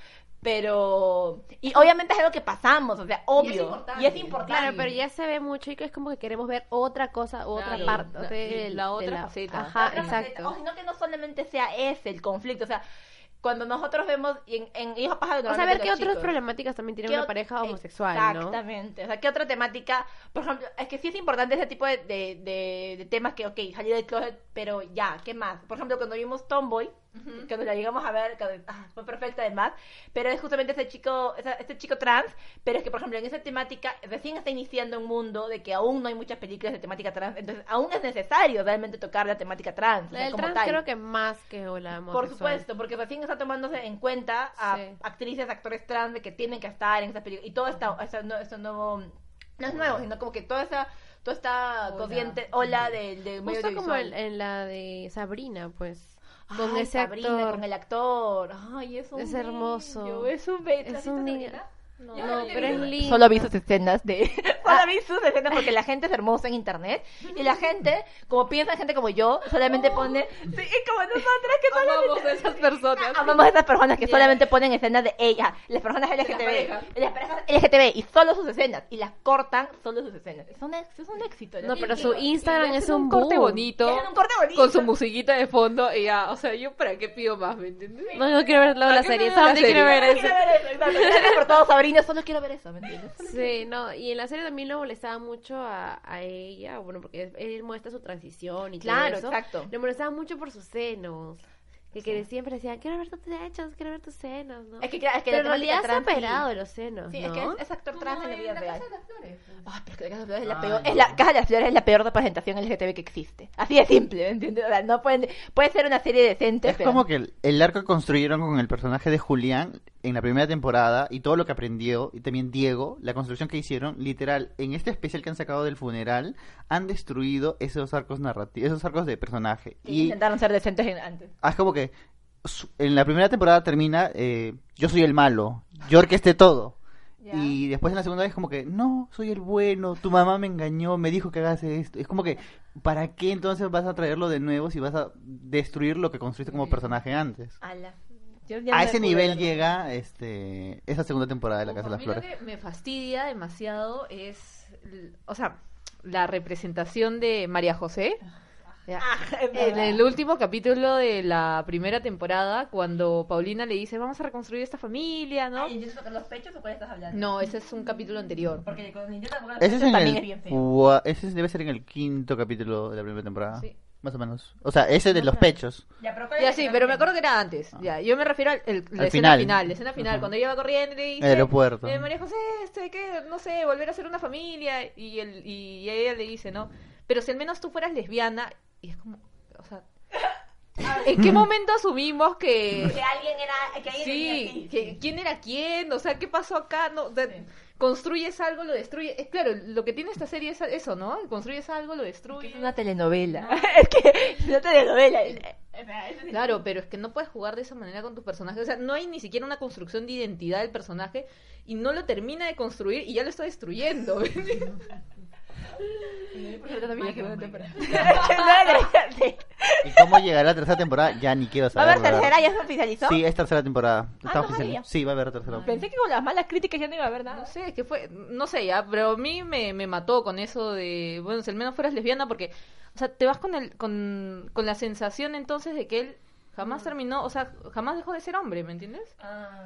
pero... Y obviamente es algo que pasamos, o sea, obvio. importante, Y es importante. Claro, pero ya se ve mucho y que es como que queremos ver otra cosa, otra Claro, parte. la- de- sí, la de otra faceta. Ajá, Otra faceta. exacto. O sino que no solamente sea ese el conflicto, o sea, cuando nosotros vemos y en, en Hijos Pájaros... O sea, ver qué otras chicos- problemáticas también tiene ¿Qué una pareja homosexual, ¿no? Exactamente. O sea, ¿qué otra temática? Por ejemplo, es que sí es importante ese tipo de, de, de- de temas que, ok, salir del closet, pero ya, ¿qué más? Por ejemplo, cuando vimos Tomboy, cuando la llegamos a ver, que, ah, fue perfecta además, pero es justamente ese chico, este chico trans, pero es que, por ejemplo, en esa temática recién está iniciando un mundo de que aún no hay muchas películas de temática trans, entonces aún es necesario realmente tocar la temática trans. o La sea, del como trans tal. creo que más que la Por homosexual. supuesto, porque recién está tomándose en cuenta a Sí. actrices, actores trans de que tienen que estar en esas películas. Y todo esta, esta, no, esto nuevo, no es nuevo, sino como que toda esa, toda esta corriente, ola de medio Justo como audiovisual. en la de Sabrina, pues. Con Ay, ese Sabrina, actor. con el actor. Ay, es un Es hermoso. niño, es un Es ¿Has un niño. No, Yo no, pero es lindo. Solo vi sus escenas de... Solo vi sus escenas porque la gente es hermosa en internet. Y la gente, como piensa gente como yo, solamente pone... Sí, y como nosotras que solamente... Amamos a esas personas. Amamos a esas personas que solamente ponen escenas de ella, las personas LGTB, parejas. las parejas LGTB y solo sus escenas y las cortan solo sus escenas. Es un, es un éxito. No, pero su Instagram es hacen un corte bonito. Hacen un corte bonito. Con su musiquita de fondo y ya, o sea, yo para qué pido más, ¿me entiendes? No, no quiero ver luego la serie, solamente quiero ver Solo eso. quiero ver eso, exacto. Gracias por todo, Sabrina, solo quiero ver eso, ¿me entiendes? Sí, no, y en la serie también lo molestaba mucho a, a ella, bueno, porque él muestra su transición y Claro, todo eso. exacto. Le molestaba mucho por sus senos. Que, que siempre decían, quiero ver tus pechos, quiero ver tus senos, ¿no? Es que, es que Pero en realidad se ha operado de los senos, Sí, ¿no? es que es, es actor trans en la vida real. Ay, pero es que la Casa de las Flores es la Ay, peor, es la Casa de las Flores es la peor representación LGTB que existe. Así de simple, ¿me entiendes? O sea, no pueden, puede ser una serie decente, Es pero... como que el, el arco que construyeron con el personaje de Julián en la primera temporada y todo lo que aprendió, y también Diego, la construcción que hicieron, literal, en este especial que han sacado del funeral, han destruido esos arcos narrativos, esos arcos de personaje. Sí, y intentaron ser decentes en- antes. ah, es como que en la primera temporada termina, eh, yo soy el malo, yo orquesté todo. Y después en la segunda vez como que, no, soy el bueno, tu mamá me engañó, me dijo que hagas esto. Es como que, ¿para qué entonces vas a traerlo de nuevo si vas a destruir lo que construiste como personaje antes? Ala. Yo ya A ese nivel llega este esa segunda temporada de La Casa de A las mí lo Flores. que me fastidia demasiado es, o sea, la representación de María José. Ah, En el último capítulo de la primera temporada, cuando Paulina le dice, vamos a reconstruir esta familia, ¿no? Ay, ¿intento tocar los pechos o cuál estás hablando? No, ese es un capítulo anterior. Porque con es en también es bien feo. ese debe ser en el quinto capítulo de la primera temporada. Sí. Más o menos. O sea, ese de los pechos. Ya, pero ¿cuál Ya sí, el pero me acuerdo que era antes. Ya, yo me refiero al el- la Al escena final. final. la escena final, Ajá. cuando ella va corriendo y le dice, Aeropuerto. eh, María José, este, que no sé, volver a ser una familia y el y ella le dice, ¿no? Pero si al menos tú fueras lesbiana y es como, o sea, ¿en qué momento asumimos que Que alguien era... Que alguien Sí, así, que-. ¿quién era quién? O sea, ¿qué pasó acá? No. Construyes algo, lo destruyes. Es claro, lo que tiene esta serie es eso, ¿no? Construyes algo, lo destruyes. Es una telenovela. es que es una telenovela. Claro, pero es que no puedes jugar de esa manera con tus personajes. O sea, no hay ni siquiera una construcción de identidad del personaje y no lo termina de construir y ya lo está destruyendo. También temporada. No. ¿Y cómo llegará la tercera temporada? Ya ni quiero ¿Va a saber. haber tercera? ¿Ya se oficializó? Sí, es tercera temporada. Está no oficial- sabía. Sí, va a haber tercera. Pensé que con las malas críticas ya no iba a haber no nada. sé, es que fue, no sé ya, pero a mí me, me mató con eso de, bueno, si al menos fueras lesbiana porque, o sea, te vas con el, con, con la sensación entonces de que él jamás terminó, o sea, jamás dejó de ser hombre, ¿me entiendes?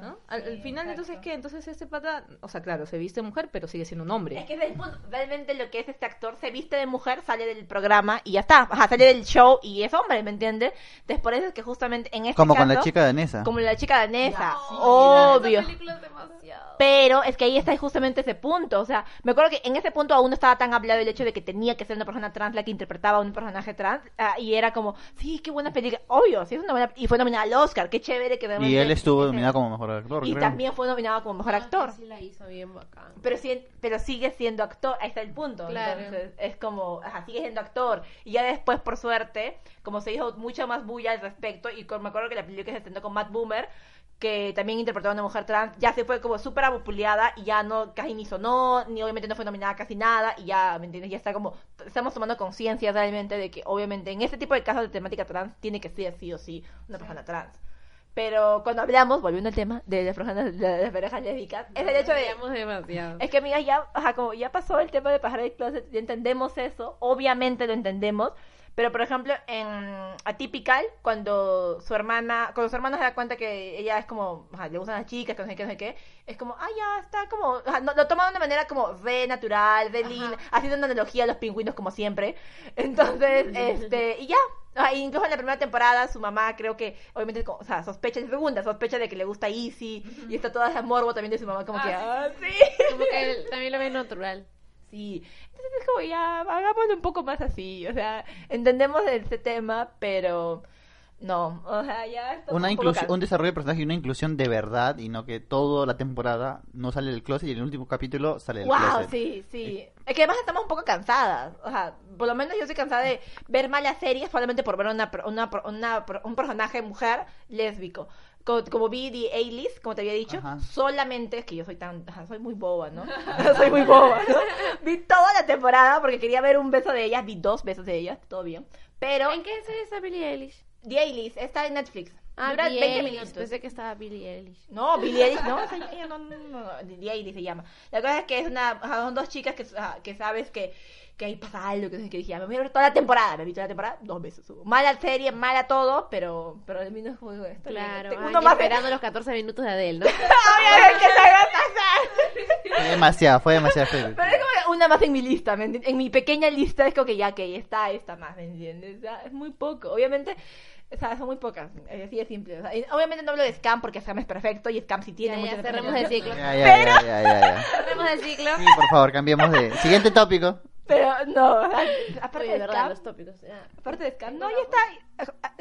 ¿No? Al, al final, entonces, ¿qué? Entonces este pata, o sea, claro, se viste mujer, pero sigue siendo un hombre. Es que punto- realmente lo que es este actor se viste de mujer, sale del programa y ya está. Ajá, sale del show y es hombre, ¿me entiendes? Entonces por eso es que justamente en este Como caso, con la chica danesa. Como la chica danesa, obvio. Esa película es demasiado. Pero es que ahí está justamente ese punto. O sea, me acuerdo que en ese punto aún no estaba tan hablado el hecho de que tenía que ser una persona trans la que interpretaba a un personaje trans. ah, y era como, sí, qué buena película. Obvio, sí, es una buena. Y fue nominada al Oscar. Qué chévere que Y él estuvo nominado como mejor actor. Y creo. también fue nominado como mejor actor. Sí la hizo bien bacán. Pero, sí, pero sigue siendo actor, ahí está el punto. Claro. Entonces, es como, ajá, sigue siendo actor. Y ya después, por suerte, como se hizo mucha más bulla al respecto, y con- me acuerdo que la película se estrenó con Matt Boomer, que también interpretó a una mujer trans, ya se fue como súper apopuleada y ya no, casi ni sonó, ni obviamente no fue nominada casi nada, y ya, ¿me entiendes? Ya está como, estamos tomando conciencia realmente de que obviamente en este tipo de casos de temática trans tiene que ser sí o sí una persona trans. Pero cuando hablamos, volviendo al tema de las personas, de las parejas lésbicas, es el hecho de... Demasiado. Es que, amiga, ya, ajá, como ya pasó el tema de pasar el closet, ya entendemos eso, obviamente lo entendemos, pero por ejemplo, en Atypical, cuando su hermana, cuando su hermana se da cuenta que ella es como, ajá, le gustan las chicas, que no sé qué, no sé qué, es como, ah, ya, está como, ajá, no- lo toma de una manera como re natural, re linda, haciendo una analogía a los pingüinos como siempre, entonces, este, y ya, Ah, incluso en la primera temporada su mamá creo que obviamente o sea, sospecha, se pregunta, sospecha de que le gusta Easy y está toda esa morbo también de su mamá como que ah, sí. Como que él también lo ve natural. Sí, entonces es como ya, hagámoslo un poco más así, o sea, entendemos este tema, pero no, o sea, ya Una un inclusión, desarrollo de personaje y una inclusión de verdad y no que toda la temporada no sale del closet y en el último capítulo sale del Wow, closet. sí, sí. Es que además estamos un poco cansadas. O sea, por lo menos yo estoy cansada de ver malas series solamente por ver una, una, una- un personaje mujer lésbico. Como, como vi The A-List, como te había dicho, Ajá. solamente es que yo soy tan, soy muy boba, ¿no? soy muy boba, ¿no? Vi toda la temporada porque quería ver un beso de ellas, vi dos besos de ellas, todo bien. Pero ¿En qué serie está Billie Eilish? The A-List está en Netflix. Ah, Dura Billie 20 Eilish. minutos. Pensé que estaba Billie Eilish. No, Billie Eilish, no, esa- ella no, no, no, no, Billie Eilish se llama. La cosa es que es una, son dos chicas que, que sabes que, que ahí pasa algo, que, que dije, ya, me voy a ver toda la temporada, me vi toda la temporada, dos veces. Mala serie, mala todo, pero, pero el menos. Está bien. Claro, ay, uno más esperando los 14 minutos de Adele, ¿no? Obviamente se va a pasar. Fue demasiado, fue demasiado. feo. Pero es como una más en mi lista, ¿me entiendes? En mi pequeña lista es como que ya, que está esta más, ¿me entiendes? O sea, es muy poco. Obviamente, o sea, son muy pocas, así de simple. O sea, obviamente no hablo de Scam porque Scam es perfecto y Scam sí tiene muchas cerremos el ciclo. Ya, ya, ya, ya, ya, ya. Cerremos el ciclo. Sí, por favor, cambiemos de... Siguiente tópico. Pero no, aparte Oye, de verdad, los tópicos. ya. aparte de Scam, no, ya está.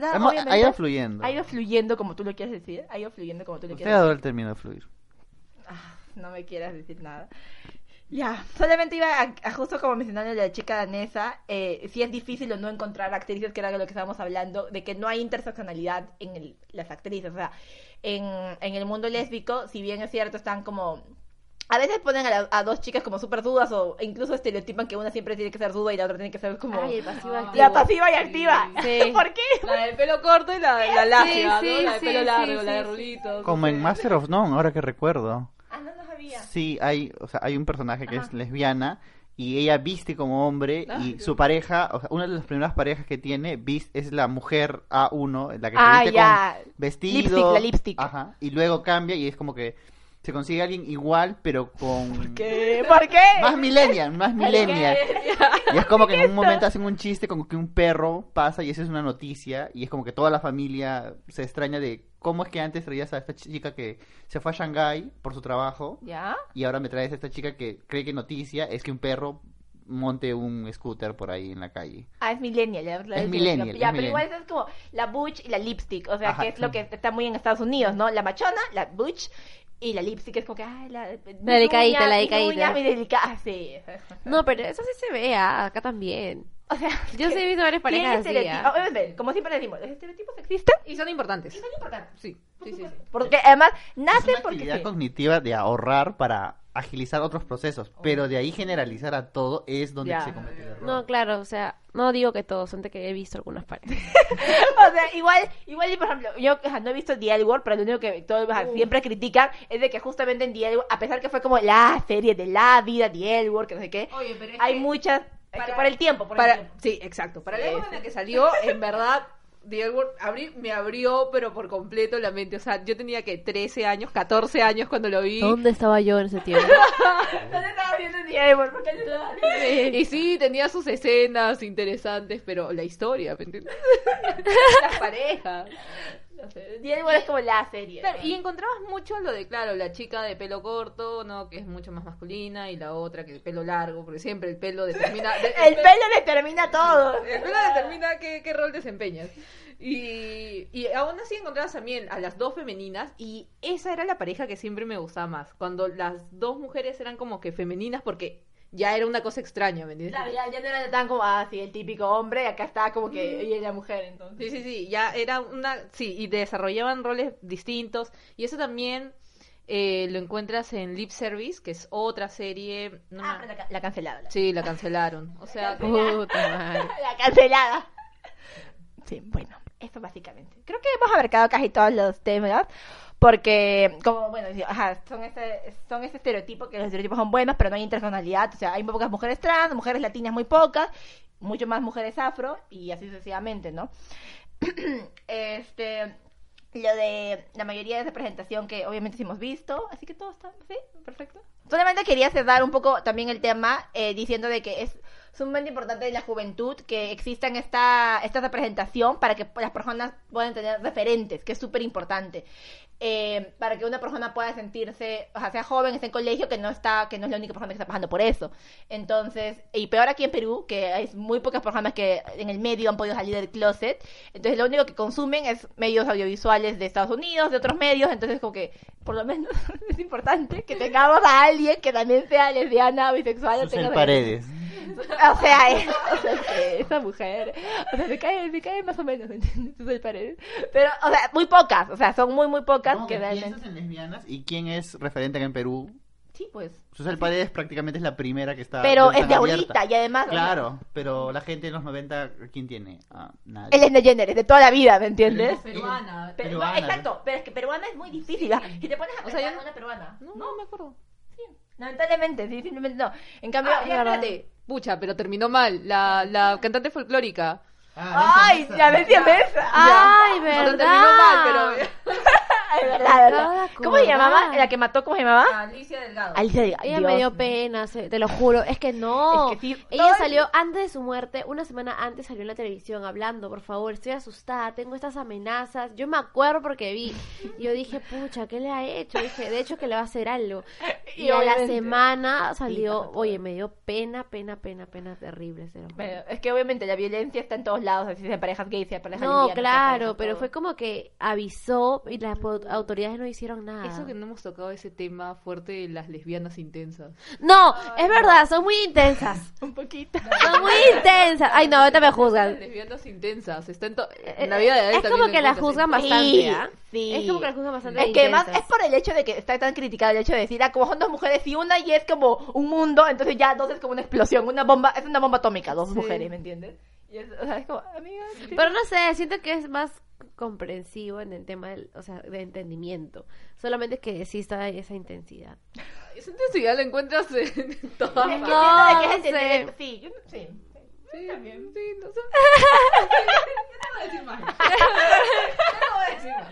ah, Hemos- obviamente, ha ido fluyendo. Ha ido fluyendo como tú lo quieres decir. Ha ido fluyendo como tú lo Usted quieres adora decir. el término de fluir. Ah, no me quieras decir nada. Ya, solamente iba a, a justo como mencionando la chica danesa, eh, sí es difícil o no encontrar actrices, que era de lo que estábamos hablando, de que no hay interseccionalidad en el- las actrices. O sea, en, en el mundo lésbico, si bien es cierto, están como... A veces ponen a, la- a dos chicas como súper dudas o incluso estereotipan que una siempre tiene que ser duda y la otra tiene que ser como... Ay, el pasivo activo. la pasiva y activa. Sí. ¿Por qué? La del pelo corto y la, la lacia, sí, ¿no? La del sí, pelo largo, sí, la de rulitos. Como en Master of None, ahora que recuerdo. Ah, no, no sabía. Sí, hay, o sea, hay un personaje que es lesbiana y ella viste como hombre Ah, y su pareja, o sea, una de las primeras parejas que tiene vis- es la mujer A1, la que Ah, se viste ya. con vestido. Lipstick, la lipstick. Ajá, y luego cambia y es como que se consigue alguien igual, pero con... ¿Qué? ¿Por qué? Más millennial, más millennial. Y es como que en un momento hacen un chiste como que un perro pasa y esa es una noticia y es como que toda la familia se extraña de cómo es que antes traías a esta chica que se fue a Shanghái por su trabajo ¿Ya? y ahora me traes a esta chica que cree que noticia es que un perro monte un scooter por ahí en la calle. Ah, es millennial. Ya, Es la- millennial, Ya, es pero millennial. igual es como la butch y la lipstick. O sea, Ajá, que es lo sí. que está muy en Estados Unidos, ¿no? La machona, la butch y la lipstick es como que, ay, la... La delicadita, la mi delicadita. uña, mi delicada, sí. No, pero eso sí se ve, ah, acá también. O sea, Yo sí he visto varias parejas así, estereotipos. ah. Obviamente, como siempre decimos, los estereotipos existen Y son importantes. y son importantes. Sí, sí, sí. sí. Porque además Es nacen una porque actividad sí. cognitiva de ahorrar para agilizar otros procesos, pero de ahí generalizar a todo es donde Ya. se comete el error. No, claro, o sea, no digo que todos, son de que he visto algunas parejas. O sea, igual, igual, y por ejemplo, yo o sea, no he visto The L Word, pero lo único que todos o sea, siempre critican es de que justamente en The L Word, a pesar que fue como la serie de la vida, The L Word, que no sé qué, Oye, pero hay que muchas, que para- el tiempo, por el Para, tiempo. sí, exacto. Para la época en la que salió, en verdad, The Word abrí- me abrió, pero por completo la mente. O sea, yo tenía que 13 años, 14 años cuando lo vi. ¿Dónde estaba yo en ese tiempo? ¿Dónde estaba viendo The L Word? ¿Por qué no estaba viendo? Y sí, tenía sus escenas interesantes, pero la historia, ¿me entiendes? Las parejas. No sé, The L Word es como la serie. Claro, y encontrabas mucho lo de, claro, la chica de pelo corto, ¿no? Que es mucho más masculina, y la otra que de pelo largo, porque siempre el pelo determina... de- El pelo determina todo. El pelo determina qué, qué rol desempeñas. Y, y aún así encontrabas también a las dos femeninas y esa era la pareja que siempre me gustaba más. Cuando las dos mujeres eran como que femeninas porque ya era una cosa extraña, ¿me entiendes? Claro, ya, ya no era tan como así el típico hombre, acá está como que ella es la mujer, entonces. Sí, sí, sí, ya era una... Sí, y desarrollaban roles distintos. Y eso también eh, lo encuentras en Lip Service, que es otra serie... no Ah, me- pero la, la cancelada. La, Sí, la cancelaron. O sea, Puta madre. la cancelada. Sí, bueno, eso básicamente. Creo que hemos abarcado casi todos los temas. Porque, como, bueno, ajá, son, ese, son ese estereotipo que los estereotipos son buenos, pero no hay interseccionalidad. O sea, hay muy pocas mujeres trans, mujeres latinas muy pocas, mucho más mujeres afro, y así sucesivamente, ¿no? este lo de la mayoría de representación que obviamente sí hemos visto, así que todo está, sí, perfecto. Solamente quería cerrar un poco también el tema eh, diciendo de que es sumamente importante en la juventud que exista esta, esta representación para que las personas puedan tener referentes, que es súper importante. Eh, para que una persona pueda sentirse, o sea, sea joven, esté en colegio, que no está, que no es la única persona que está pasando por eso. Entonces, y peor aquí en Perú, que hay muy pocas personas que en el medio han podido salir del closet. Entonces, lo único que consumen es medios audiovisuales de Estados Unidos, de otros medios. Entonces, como que, por lo menos, es importante que tengamos a alguien que también sea lesbiana, bisexual. o Susel tenga- Paredes. o sea, es- o sea, esa mujer, o sea, me cae, me cae más o menos, ¿me entiendes? Susel Paredes. Pero, o sea, muy pocas, o sea, son muy, muy pocas ¿Cómo que realmente... piensas en lesbianas y quién es referente acá en Perú? Sí, pues. Susel Paredes prácticamente es la primera que está. Pero es de abierta. ahorita y además... Claro, pero la gente en los 90, ¿quién tiene? Ah, nadie. Él es de Jenner, es de toda la vida, ¿me entiendes? peruana. Pero, peruana. exacto, pero es que peruana es muy difícil. ¿ah? Si te pones a O sea, pensar yo- una peruana. No, no me acuerdo. Lamentablemente, sí, simplemente no. En cambio, Ah, ya, espérate. Pucha, pero terminó mal. La, la cantante folclórica. Ah, Ay, ya ves, ya ves. Ay, O sea, verdad. terminó mal, pero... Verdad, ¿Cómo se llamaba? ¿La que mató, cómo se llamaba? Alicia Delgado. Alicia Delgado. Ella Dios me dio pena, se- te lo juro. Es que no. Es que sí, Ella el- salió antes de su muerte, una semana antes salió en la televisión hablando, por favor, estoy asustada, tengo estas amenazas. Yo me acuerdo porque vi. y Yo dije, pucha, ¿qué le ha hecho? Dije, de hecho que le va a hacer algo. Y Y a la obviamente- semana salió, oye, me dio pena, pena, pena, pena terrible. Bueno, es que obviamente la violencia está en todos lados, así sea en parejas gays, sea en parejas No, lesbianas, sea en claro, pero todo. fue como que avisó y las po- autoridades no hicieron nada. Eso que no hemos tocado ese tema fuerte de las lesbianas intensas. No, es verdad, son muy intensas. un poquito. Son muy intensas. Ay, no, ahorita me Las juzgan. lesbianas intensas. Está en, to- Eh, en la vida de es como que la encuentras juzgan bastante, Sí, ¿ah? sí. Es como que la juzgan bastante. Es que más es por el hecho de que está tan criticado el hecho de decir, ah, como son dos mujeres y una y es como un mundo, entonces ya dos es como una explosión, una bomba, es una bomba atómica, dos Sí. mujeres, ¿me entiendes? Y es, o sea, es como, amiga, sí. Pero no sé, siento que es más comprensivo en el tema del, o sea, de entendimiento. Solamente que exista esa intensidad. Esa intensidad la encuentras en todas Es que partes. No, no sé. Sí, yo- sí. Sí, también. Sí, no sé. No voy a decir más. Ya no voy a decir más.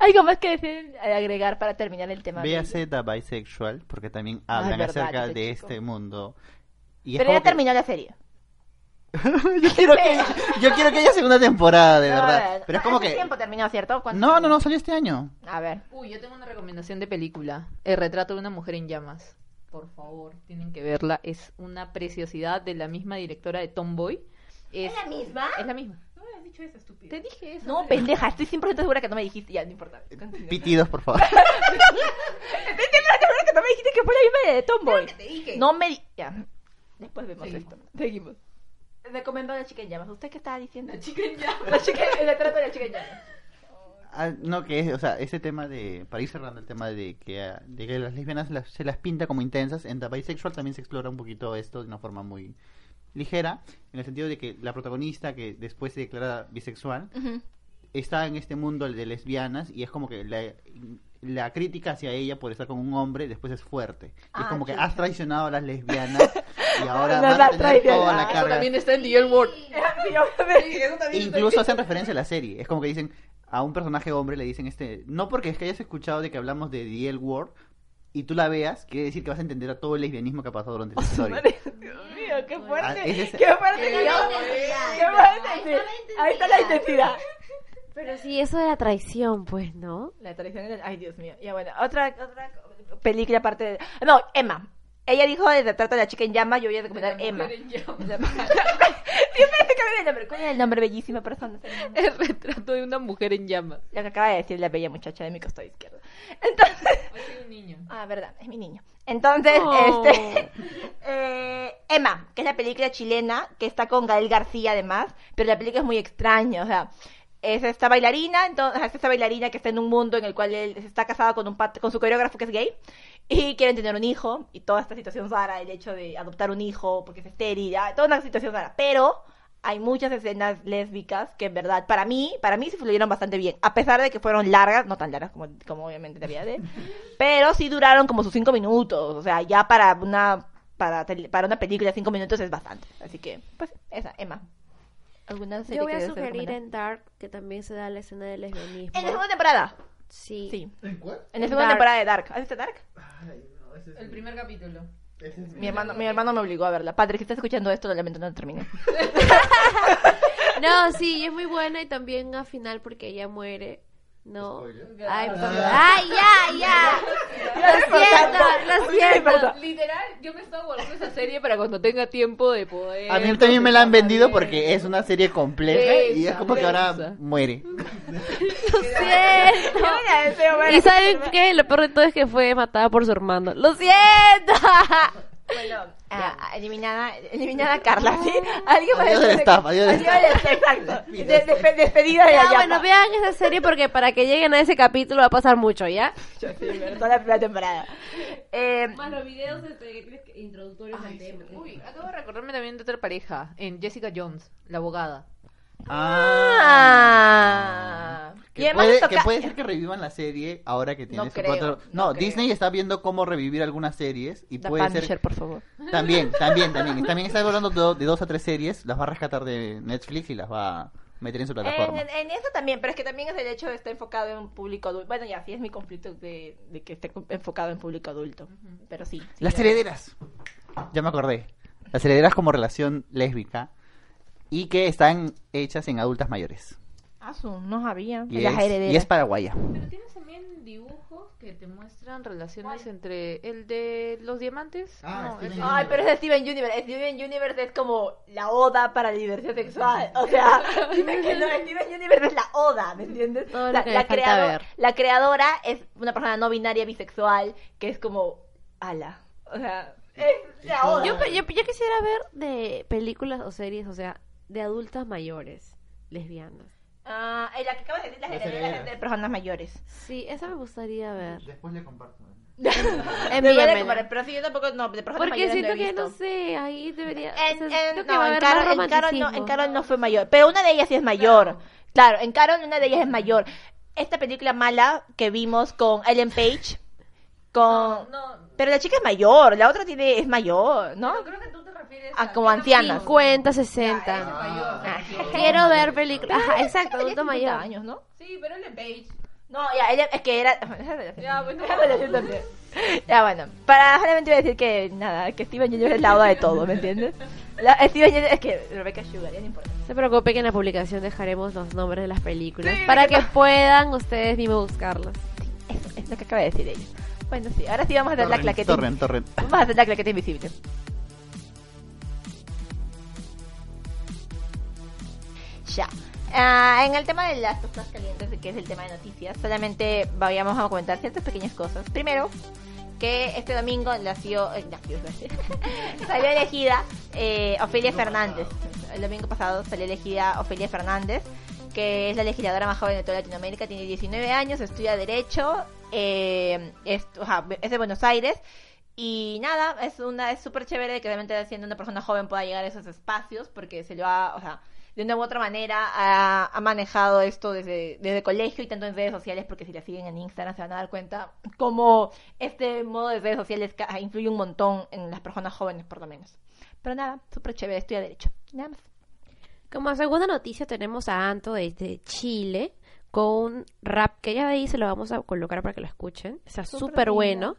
¿Algo más que decir, eh, agregar para terminar el tema? Véase The Bisexual, porque también Ah, es hablan verdad, acerca de chico. este mundo. Y es Pero ya que- terminó la serie. yo, quiero que, yo quiero que haya segunda temporada, de verdad. ver, Pero es como que... tiempo terminó, ¿cierto? ¿Cuánto No, no, no, salió este año. A ver. Uy, yo tengo una recomendación de película. El retrato de una mujer en llamas. Por favor, tienen que verla. Es una preciosidad de la misma directora de Tomboy. Es, ¿Es la misma? es la misma. No me has dicho eso, estúpido. Te dije eso. No, pendeja, estoy 100% segura que no me dijiste, ya, no importa. Continúa. Pitidos, por favor. Estoy 100% segura que no me dijiste que fue la misma de Tomboy. te dije. No me... Ya. Después vemos Seguimos. esto. Seguimos. Recomendó a la chica en llamas. ¿Usted qué estaba diciendo? La chica en llamas. La chica, el retrato de la chica en llamas. Ah, no, que es, o sea, ese tema de, para ir cerrando el tema de que, ah, de que las lesbianas las- se las pinta como intensas, en The Bisexual también se explora un poquito esto de una forma muy ligera, en el sentido de que la protagonista, que después se declara bisexual, está en este mundo de lesbianas y es como que la, la crítica hacia ella por estar con un hombre después es fuerte. Y es Ah, como que has traicionado a las lesbianas y ahora van a tener toda la. Eso carga. también está en The L Word. Incluso hacen referencia a la serie. Es como que dicen a un personaje hombre le dicen este, no porque es que hayas escuchado de que hablamos de The L Word y tú la veas, quiere decir que vas a entender a todo el lesbianismo que ha pasado durante la historia. Dios mío, qué Ah, fuerte. es Qué fuerte. Dios. Qué fuerte. Ahí está la intensidad. Pero sí, eso de la traición, pues, ¿no? La tradición del... Ay, Dios mío. Ya bueno, otra, otra película aparte de... No, Emma. Ella dijo de trata de la chica en llama, yo voy a recomendar Emma. Siempre se cambia el nombre. ¿Cuál es el nombre? Bellísima persona. El retrato de una mujer en llamas. Lo que acaba de decir la bella muchacha de mi costado izquierdo. Entonces... un niño. Ah, verdad, es mi niño. Entonces, Oh. este... eh, Emma, que es la película chilena, que está con Gael García además, pero la película es muy extraña, o sea... Es esta bailarina, entonces es esta bailarina que está en un mundo en el cual él está casado con un pat- con su coreógrafo que es gay y quieren tener un hijo y toda esta situación rara, el hecho de adoptar un hijo porque es estéril, ah, toda una situación rara, pero hay muchas escenas lésbicas que en verdad para mí, para mí se fluyeron bastante bien, a pesar de que fueron largas, no tan largas como, como obviamente vida de, pero sí duraron como sus cinco minutos, o sea, ya para una para, para una película cinco minutos es bastante, así que pues esa, Emma. ¿Alguna serie Yo voy a sugerir en Dark, que también se da la escena del lesbianismo. En la segunda temporada. Sí. Sí. ¿En cuál? En la segunda Dark. temporada de Dark. ¿Has visto Dark? Ay, no, ese es El primer capítulo. ese es Mi hermano, mi hermano me obligó a verla. Padre, si estás escuchando esto, lo lamento, no terminé. No, sí, es muy buena y también al final porque ella muere. No. Spoiler. Ay, por- ay, ya, ya. Lo siento, lo siento. Literal, yo me estaba guardando esa serie para cuando tenga tiempo de poder. A mí también me la han vendido porque es una serie compleja y es como que ahora muere. Lo siento. ¿Y saben qué? Lo peor de todo es que fue matada por su hermano. ¡Lo siento! Bueno, ah, eliminada, eliminada Carla, ¿sí? Alguien Adiós del staff, adiós del staff, exacto. De- de- despedida de la bueno, vean esa serie porque para que lleguen a ese capítulo va a pasar mucho, ¿ya? Sí, pero toda la primera temporada. Eh, Más los videos introductorios al tema. Uy, acabo de recordarme también de otra pareja, en Jessica Jones, la abogada. Ah. Y Que además puede, toca- que puede ser que revivan la serie ahora que tiene No su creo, cuatro- no No, creo. Disney está viendo cómo revivir algunas series y The puede Punisher, ser por favor. también, también, también, también está hablando de, dos a tres series, las va a rescatar de Netflix y las va a meter en su plataforma. en- en eso también, pero es que también es el hecho de estar enfocado en un público adulto. Bueno, ya, sí es mi conflicto de, de que esté enfocado en público adulto. Pero sí. sí, Las herederas. Ya me acordé. Las herederas como relación lésbica y que están hechas en adultas mayores. Ah, no sabía. Y, Las es, y es paraguaya. Pero tienes también dibujos que te muestran relaciones entre el de los diamantes. Ah, No, Ay, pero es de Steven Universe. Steven Universe es como la oda para la diversión sexual. O sea, dime que no, Steven Universe es la oda, ¿me entiendes? Todo la, que la me falta creado- ver. la creadora es una persona no binaria bisexual que es como ala. O sea, es la oda. Yo, yo, yo quisiera ver de películas o series, o sea, de adultas mayores, lesbianas. Ah, en la que acabas de decir las Las herederas herederas. de personas mayores. Sí, esa me gustaría ver. Después le comparto. Envíamela. Pero sí, yo tampoco, no, de personas Porque mayores siento no he que, visto. no sé, ahí debería... En, o sea, en- no, en Carol, más en, Carol no, en. Carol no fue mayor. Pero una de ellas sí es mayor. Claro, en Carol una de ellas es mayor. Esta película mala que vimos con Ellen Page. Con... No, Pero la chica es mayor, la otra tiene es mayor, ¿no? no, creo que tú refieres Ah, como ancianas. 50, Ah, 60. Ah, Quiero ver películas. Ajá, exacto, adulto tiene 50 mayor. años, ¿no? Sí, pero Ellen Page. No, ya, ella es que era... Ya, bueno. Yo también. Ya, bueno. Para solamente iba a decir que, nada, que Steven Junior es la oda de todo, ¿me entiendes? La, Steven Junior es que Rebecca Sugar, ya no importa. No se preocupe que en la publicación dejaremos los nombres de las películas para que puedan ustedes mismos buscarlas. Eso es lo que acaba de decir ella. Bueno, sí, ahora sí vamos a hacer la Torrent, claqueta. torrent, torrent. Vamos a hacer la claqueta invisible. Ya. Ah, en el tema de las tostas calientes, que es el tema de noticias, solamente vayamos a comentar ciertas pequeñas cosas. Primero, que este domingo nació, eh, nació, salió elegida eh, Ofelia Fernández. El domingo pasado salió elegida Ofelia Fernández, que es la legisladora más joven de toda Latinoamérica, tiene 19 años, estudia Derecho, eh, es, o sea, es de Buenos Aires. Y nada, es una es súper chévere que realmente siendo una persona joven pueda llegar a esos espacios porque se lo ha, o sea, de una u otra manera ha, ha manejado esto desde, desde colegio y tanto en redes sociales porque si la siguen en Instagram se van a dar cuenta cómo este modo de redes sociales influye un montón en las personas jóvenes por lo menos. Pero nada, súper chévere, estudia Derecho. Nada más. Como segunda noticia tenemos a Anto desde Chile con un rap que ya de ahí se lo vamos a colocar para que lo escuchen. Está Súper bueno.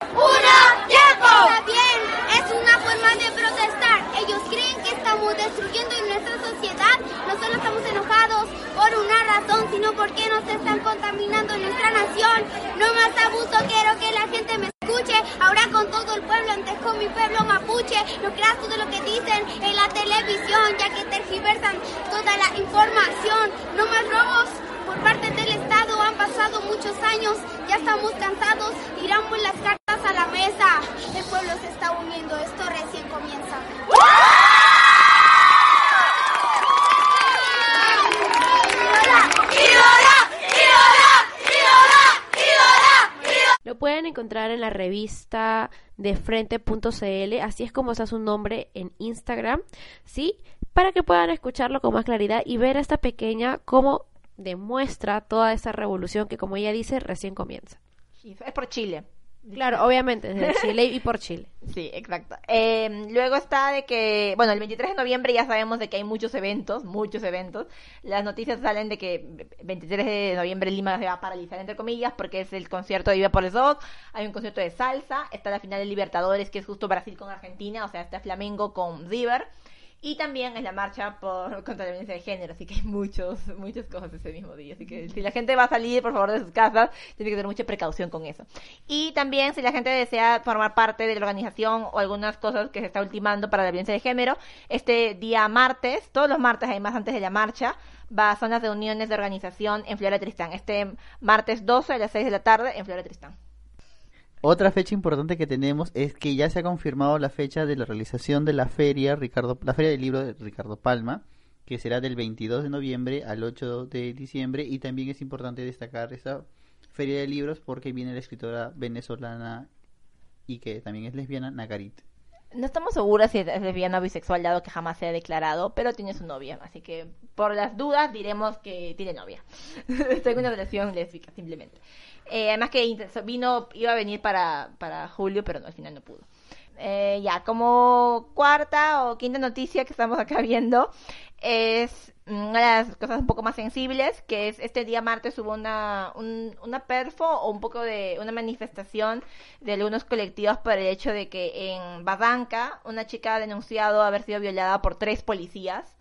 Está bien, es una forma de protestar. Ellos creen que estamos destruyendo nuestra sociedad. Nosotros estamos enojados por una razón, sino porque nos están contaminando nuestra nación. No más abuso, quiero que la gente me escuche. Ahora con todo el pueblo, antes con mi pueblo mapuche. No creas todo lo que dicen en la televisión, ya que tergiversan toda la información. No más robos por parte Estado, han pasado muchos años, ya estamos cansados, tiramos las cartas a la mesa. El pueblo se está uniendo, esto recién comienza. Lo pueden encontrar en la revista de frente.cl, así es como está su nombre en Instagram, ¿sí? Para que puedan escucharlo con más claridad y ver a esta pequeña cómo demuestra toda esa revolución que, como ella dice, recién comienza. Es por Chile. Claro, obviamente, desde Chile y por Chile. Sí, exacto. Eh, luego está de que, bueno, el 23 de noviembre ya sabemos de que hay muchos eventos, muchos eventos. Las noticias salen de que 23 de noviembre Lima se va a paralizar, entre comillas, porque es el concierto de Viva por el Rock, hay un concierto de salsa, está la final de Libertadores, que es justo Brasil con Argentina, o sea, está Flamengo con River. Y también es la marcha por contra la violencia de género, así que hay muchos, muchas cosas ese mismo día. Así que si la gente va a salir, por favor, de sus casas, tiene que tener mucha precaución con eso. Y también si la gente desea formar parte de la organización o algunas cosas que se está ultimando para la violencia de género, este día martes, todos los martes, además antes de la marcha, va a zonas de reuniones de organización en Flora Tristán. Este martes 12 a las 6 de la tarde en Flora Tristán. Otra fecha importante que tenemos es que ya se ha confirmado la fecha de la realización de la feria Ricardo, la feria del libro de Ricardo Palma, que será del 22 de noviembre al 8 de diciembre y también es importante destacar esa feria de libros porque viene la escritora venezolana y que también es lesbiana Nagarit. No estamos seguras si es lesbiana o bisexual, dado que jamás se ha declarado, pero tiene su novia. Así que, por las dudas, diremos que tiene novia. Tengo una relación lésbica, simplemente. Eh, además que vino, iba a venir para, para julio, pero no, al final no pudo. Eh, ya, como cuarta o quinta noticia que estamos acá viendo es una de las cosas un poco más sensibles, que es este día martes hubo una, un- una perfo o un poco de una manifestación de algunos colectivos por el hecho de que en Barranca una chica ha denunciado haber sido violada por tres policías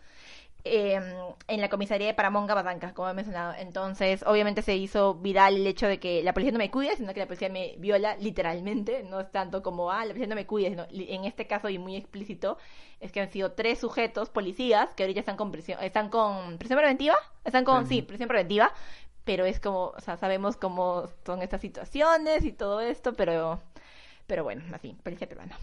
eh, en la comisaría de Paramonga, Barranca, como he mencionado. Entonces, obviamente se hizo viral el hecho de que la policía no me cuida, sino que la policía me viola literalmente. No es tanto como, ah, la policía no me cuida, sino en este caso, y muy explícito, es que han sido tres sujetos, policías, que ahorita están con prisión, están con prisión preventiva, están con, sí, prisión preventiva, pero es como, o sea, sabemos cómo son estas situaciones y todo esto, pero, pero bueno, así, policía peruana.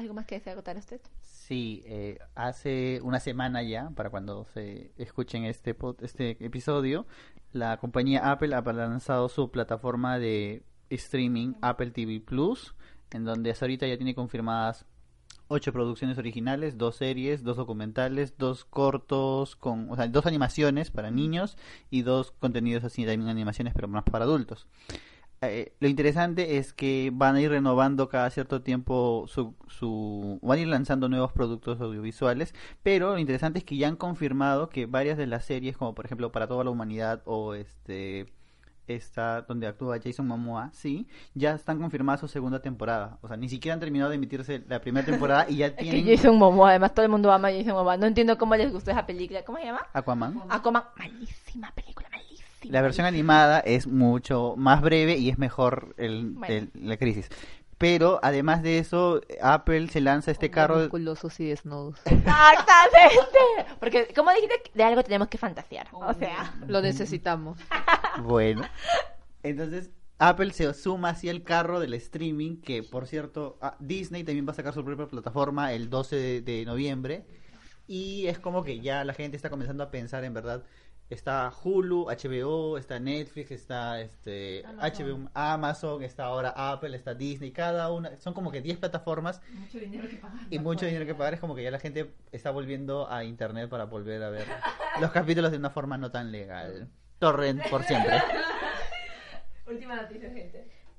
¿Algo más que desea agotar usted? Sí, eh, hace una semana ya, para cuando se escuchen este, pod- este episodio, la compañía Apple ha lanzado su plataforma de streaming Apple TV Plus, en donde hasta ahorita ya tiene confirmadas ocho producciones originales, dos series, dos documentales, dos cortos, con, o sea, dos animaciones para niños y dos contenidos así, también animaciones, pero más para adultos. Eh, lo interesante es que van a ir renovando cada cierto tiempo su, su van a ir lanzando nuevos productos audiovisuales pero lo interesante es que ya han confirmado que varias de las series como por ejemplo para toda la humanidad o este esta donde actúa Jason Momoa sí ya están confirmadas su segunda temporada o sea ni siquiera han terminado de emitirse la primera temporada y ya Es que tienen Jason Momoa, además todo el mundo ama a Jason Momoa. No entiendo cómo les gustó esa película. ¿Cómo se llama? Aquaman Aquaman. Malísima película, malísima. La versión animada es mucho más breve y es mejor el, Bueno. el- la crisis pero además de eso Apple se lanza este carro Musculosos y desnudos. Exactamente. Porque, como dijiste, de algo tenemos que fantasear. O sea, Lo necesitamos. Bueno, entonces Apple se suma así al carro del streaming, que por cierto, ah, Disney también va a sacar su propia plataforma el 12 de, de noviembre. Y es como que ya la gente está comenzando a pensar en verdad. Está Hulu, HBO, está Netflix, está este HBO, Amazon, está ahora Apple, está Disney, cada una, son como que 10 plataformas y mucho dinero que pagar, es como que ya la gente está volviendo a internet para volver a ver los capítulos de una forma no tan legal. Torrent por siempre.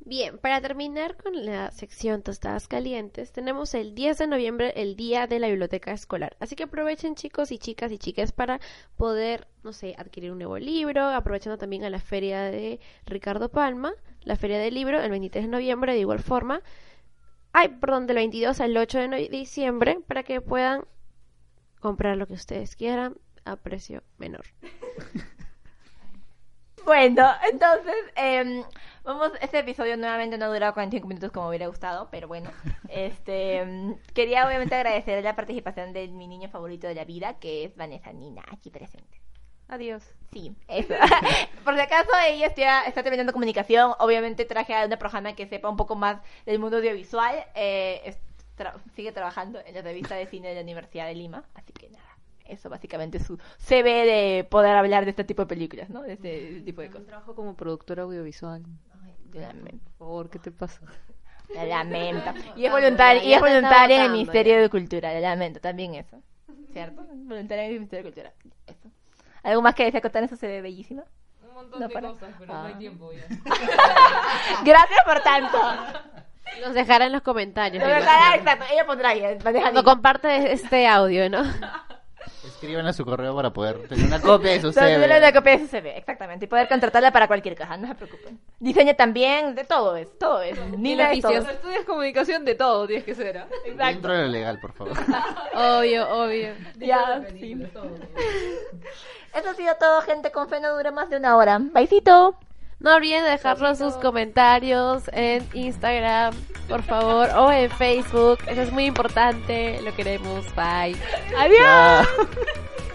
Bien, para terminar con la sección Tostadas Calientes, tenemos el 10 de noviembre, el día de la biblioteca escolar. Así que aprovechen chicos y chicas y chicas para poder, no sé, adquirir un nuevo libro, aprovechando también a la feria de Ricardo Palma, la feria del libro, el 23 de noviembre de igual forma. Ay, perdón, del 22 al 8 de diciembre, para que puedan comprar lo que ustedes quieran. a precio menor. Bueno, entonces, em, vamos, este episodio nuevamente no ha durado 45 minutos como hubiera gustado, pero bueno, este, em, quería obviamente agradecer la participación de mi niño favorito de la vida, que es Vanessa Nina, aquí presente. Adiós. Sí, eso. Por si acaso ella está, está terminando comunicación, obviamente traje a una persona que sepa un poco más del mundo audiovisual, eh, tra- sigue trabajando en la revista de cine de la Universidad de Lima, así que nada, eso básicamente es su CV de poder hablar de este tipo de películas, ¿no? De este tipo de Yo cosas. trabajo como productora audiovisual. Lamento. Por favor, ¿qué te pasa? La lamento. Y es voluntaria, y es voluntaria en el Ministerio de Cultura, la lamento, también eso. ¿Cierto? Voluntaria en el Ministerio de Cultura. Eso. ¿Algo más que decir contar eso se ve bellísima? Un montón No, de para- cosas, pero Ah. no hay tiempo ya. Gracias por tanto. Nos dejará en los comentarios. Lo dejará, exacto. Ella pondrá ahí. Cuando comparte este audio, ¿no? Escriban a su correo para poder tener una copia de su tener una CV. copia de su CV, exactamente. Y poder contratarla para cualquier cosa, no se preocupen. Diseña también, de todo es, todo es. Todo. oficios. Estudias comunicación de todo, tienes que ser, ¿ah? Dentro de lo legal, por favor. Obvio, obvio. Ya, sí. Eso ha sido todo, gente. Con fe no dura más de una hora. Baisito. No olviden dejarnos sus comentarios en Instagram, por favor, o en Facebook. Eso es muy importante. Lo queremos. Bye. Adiós. Chao.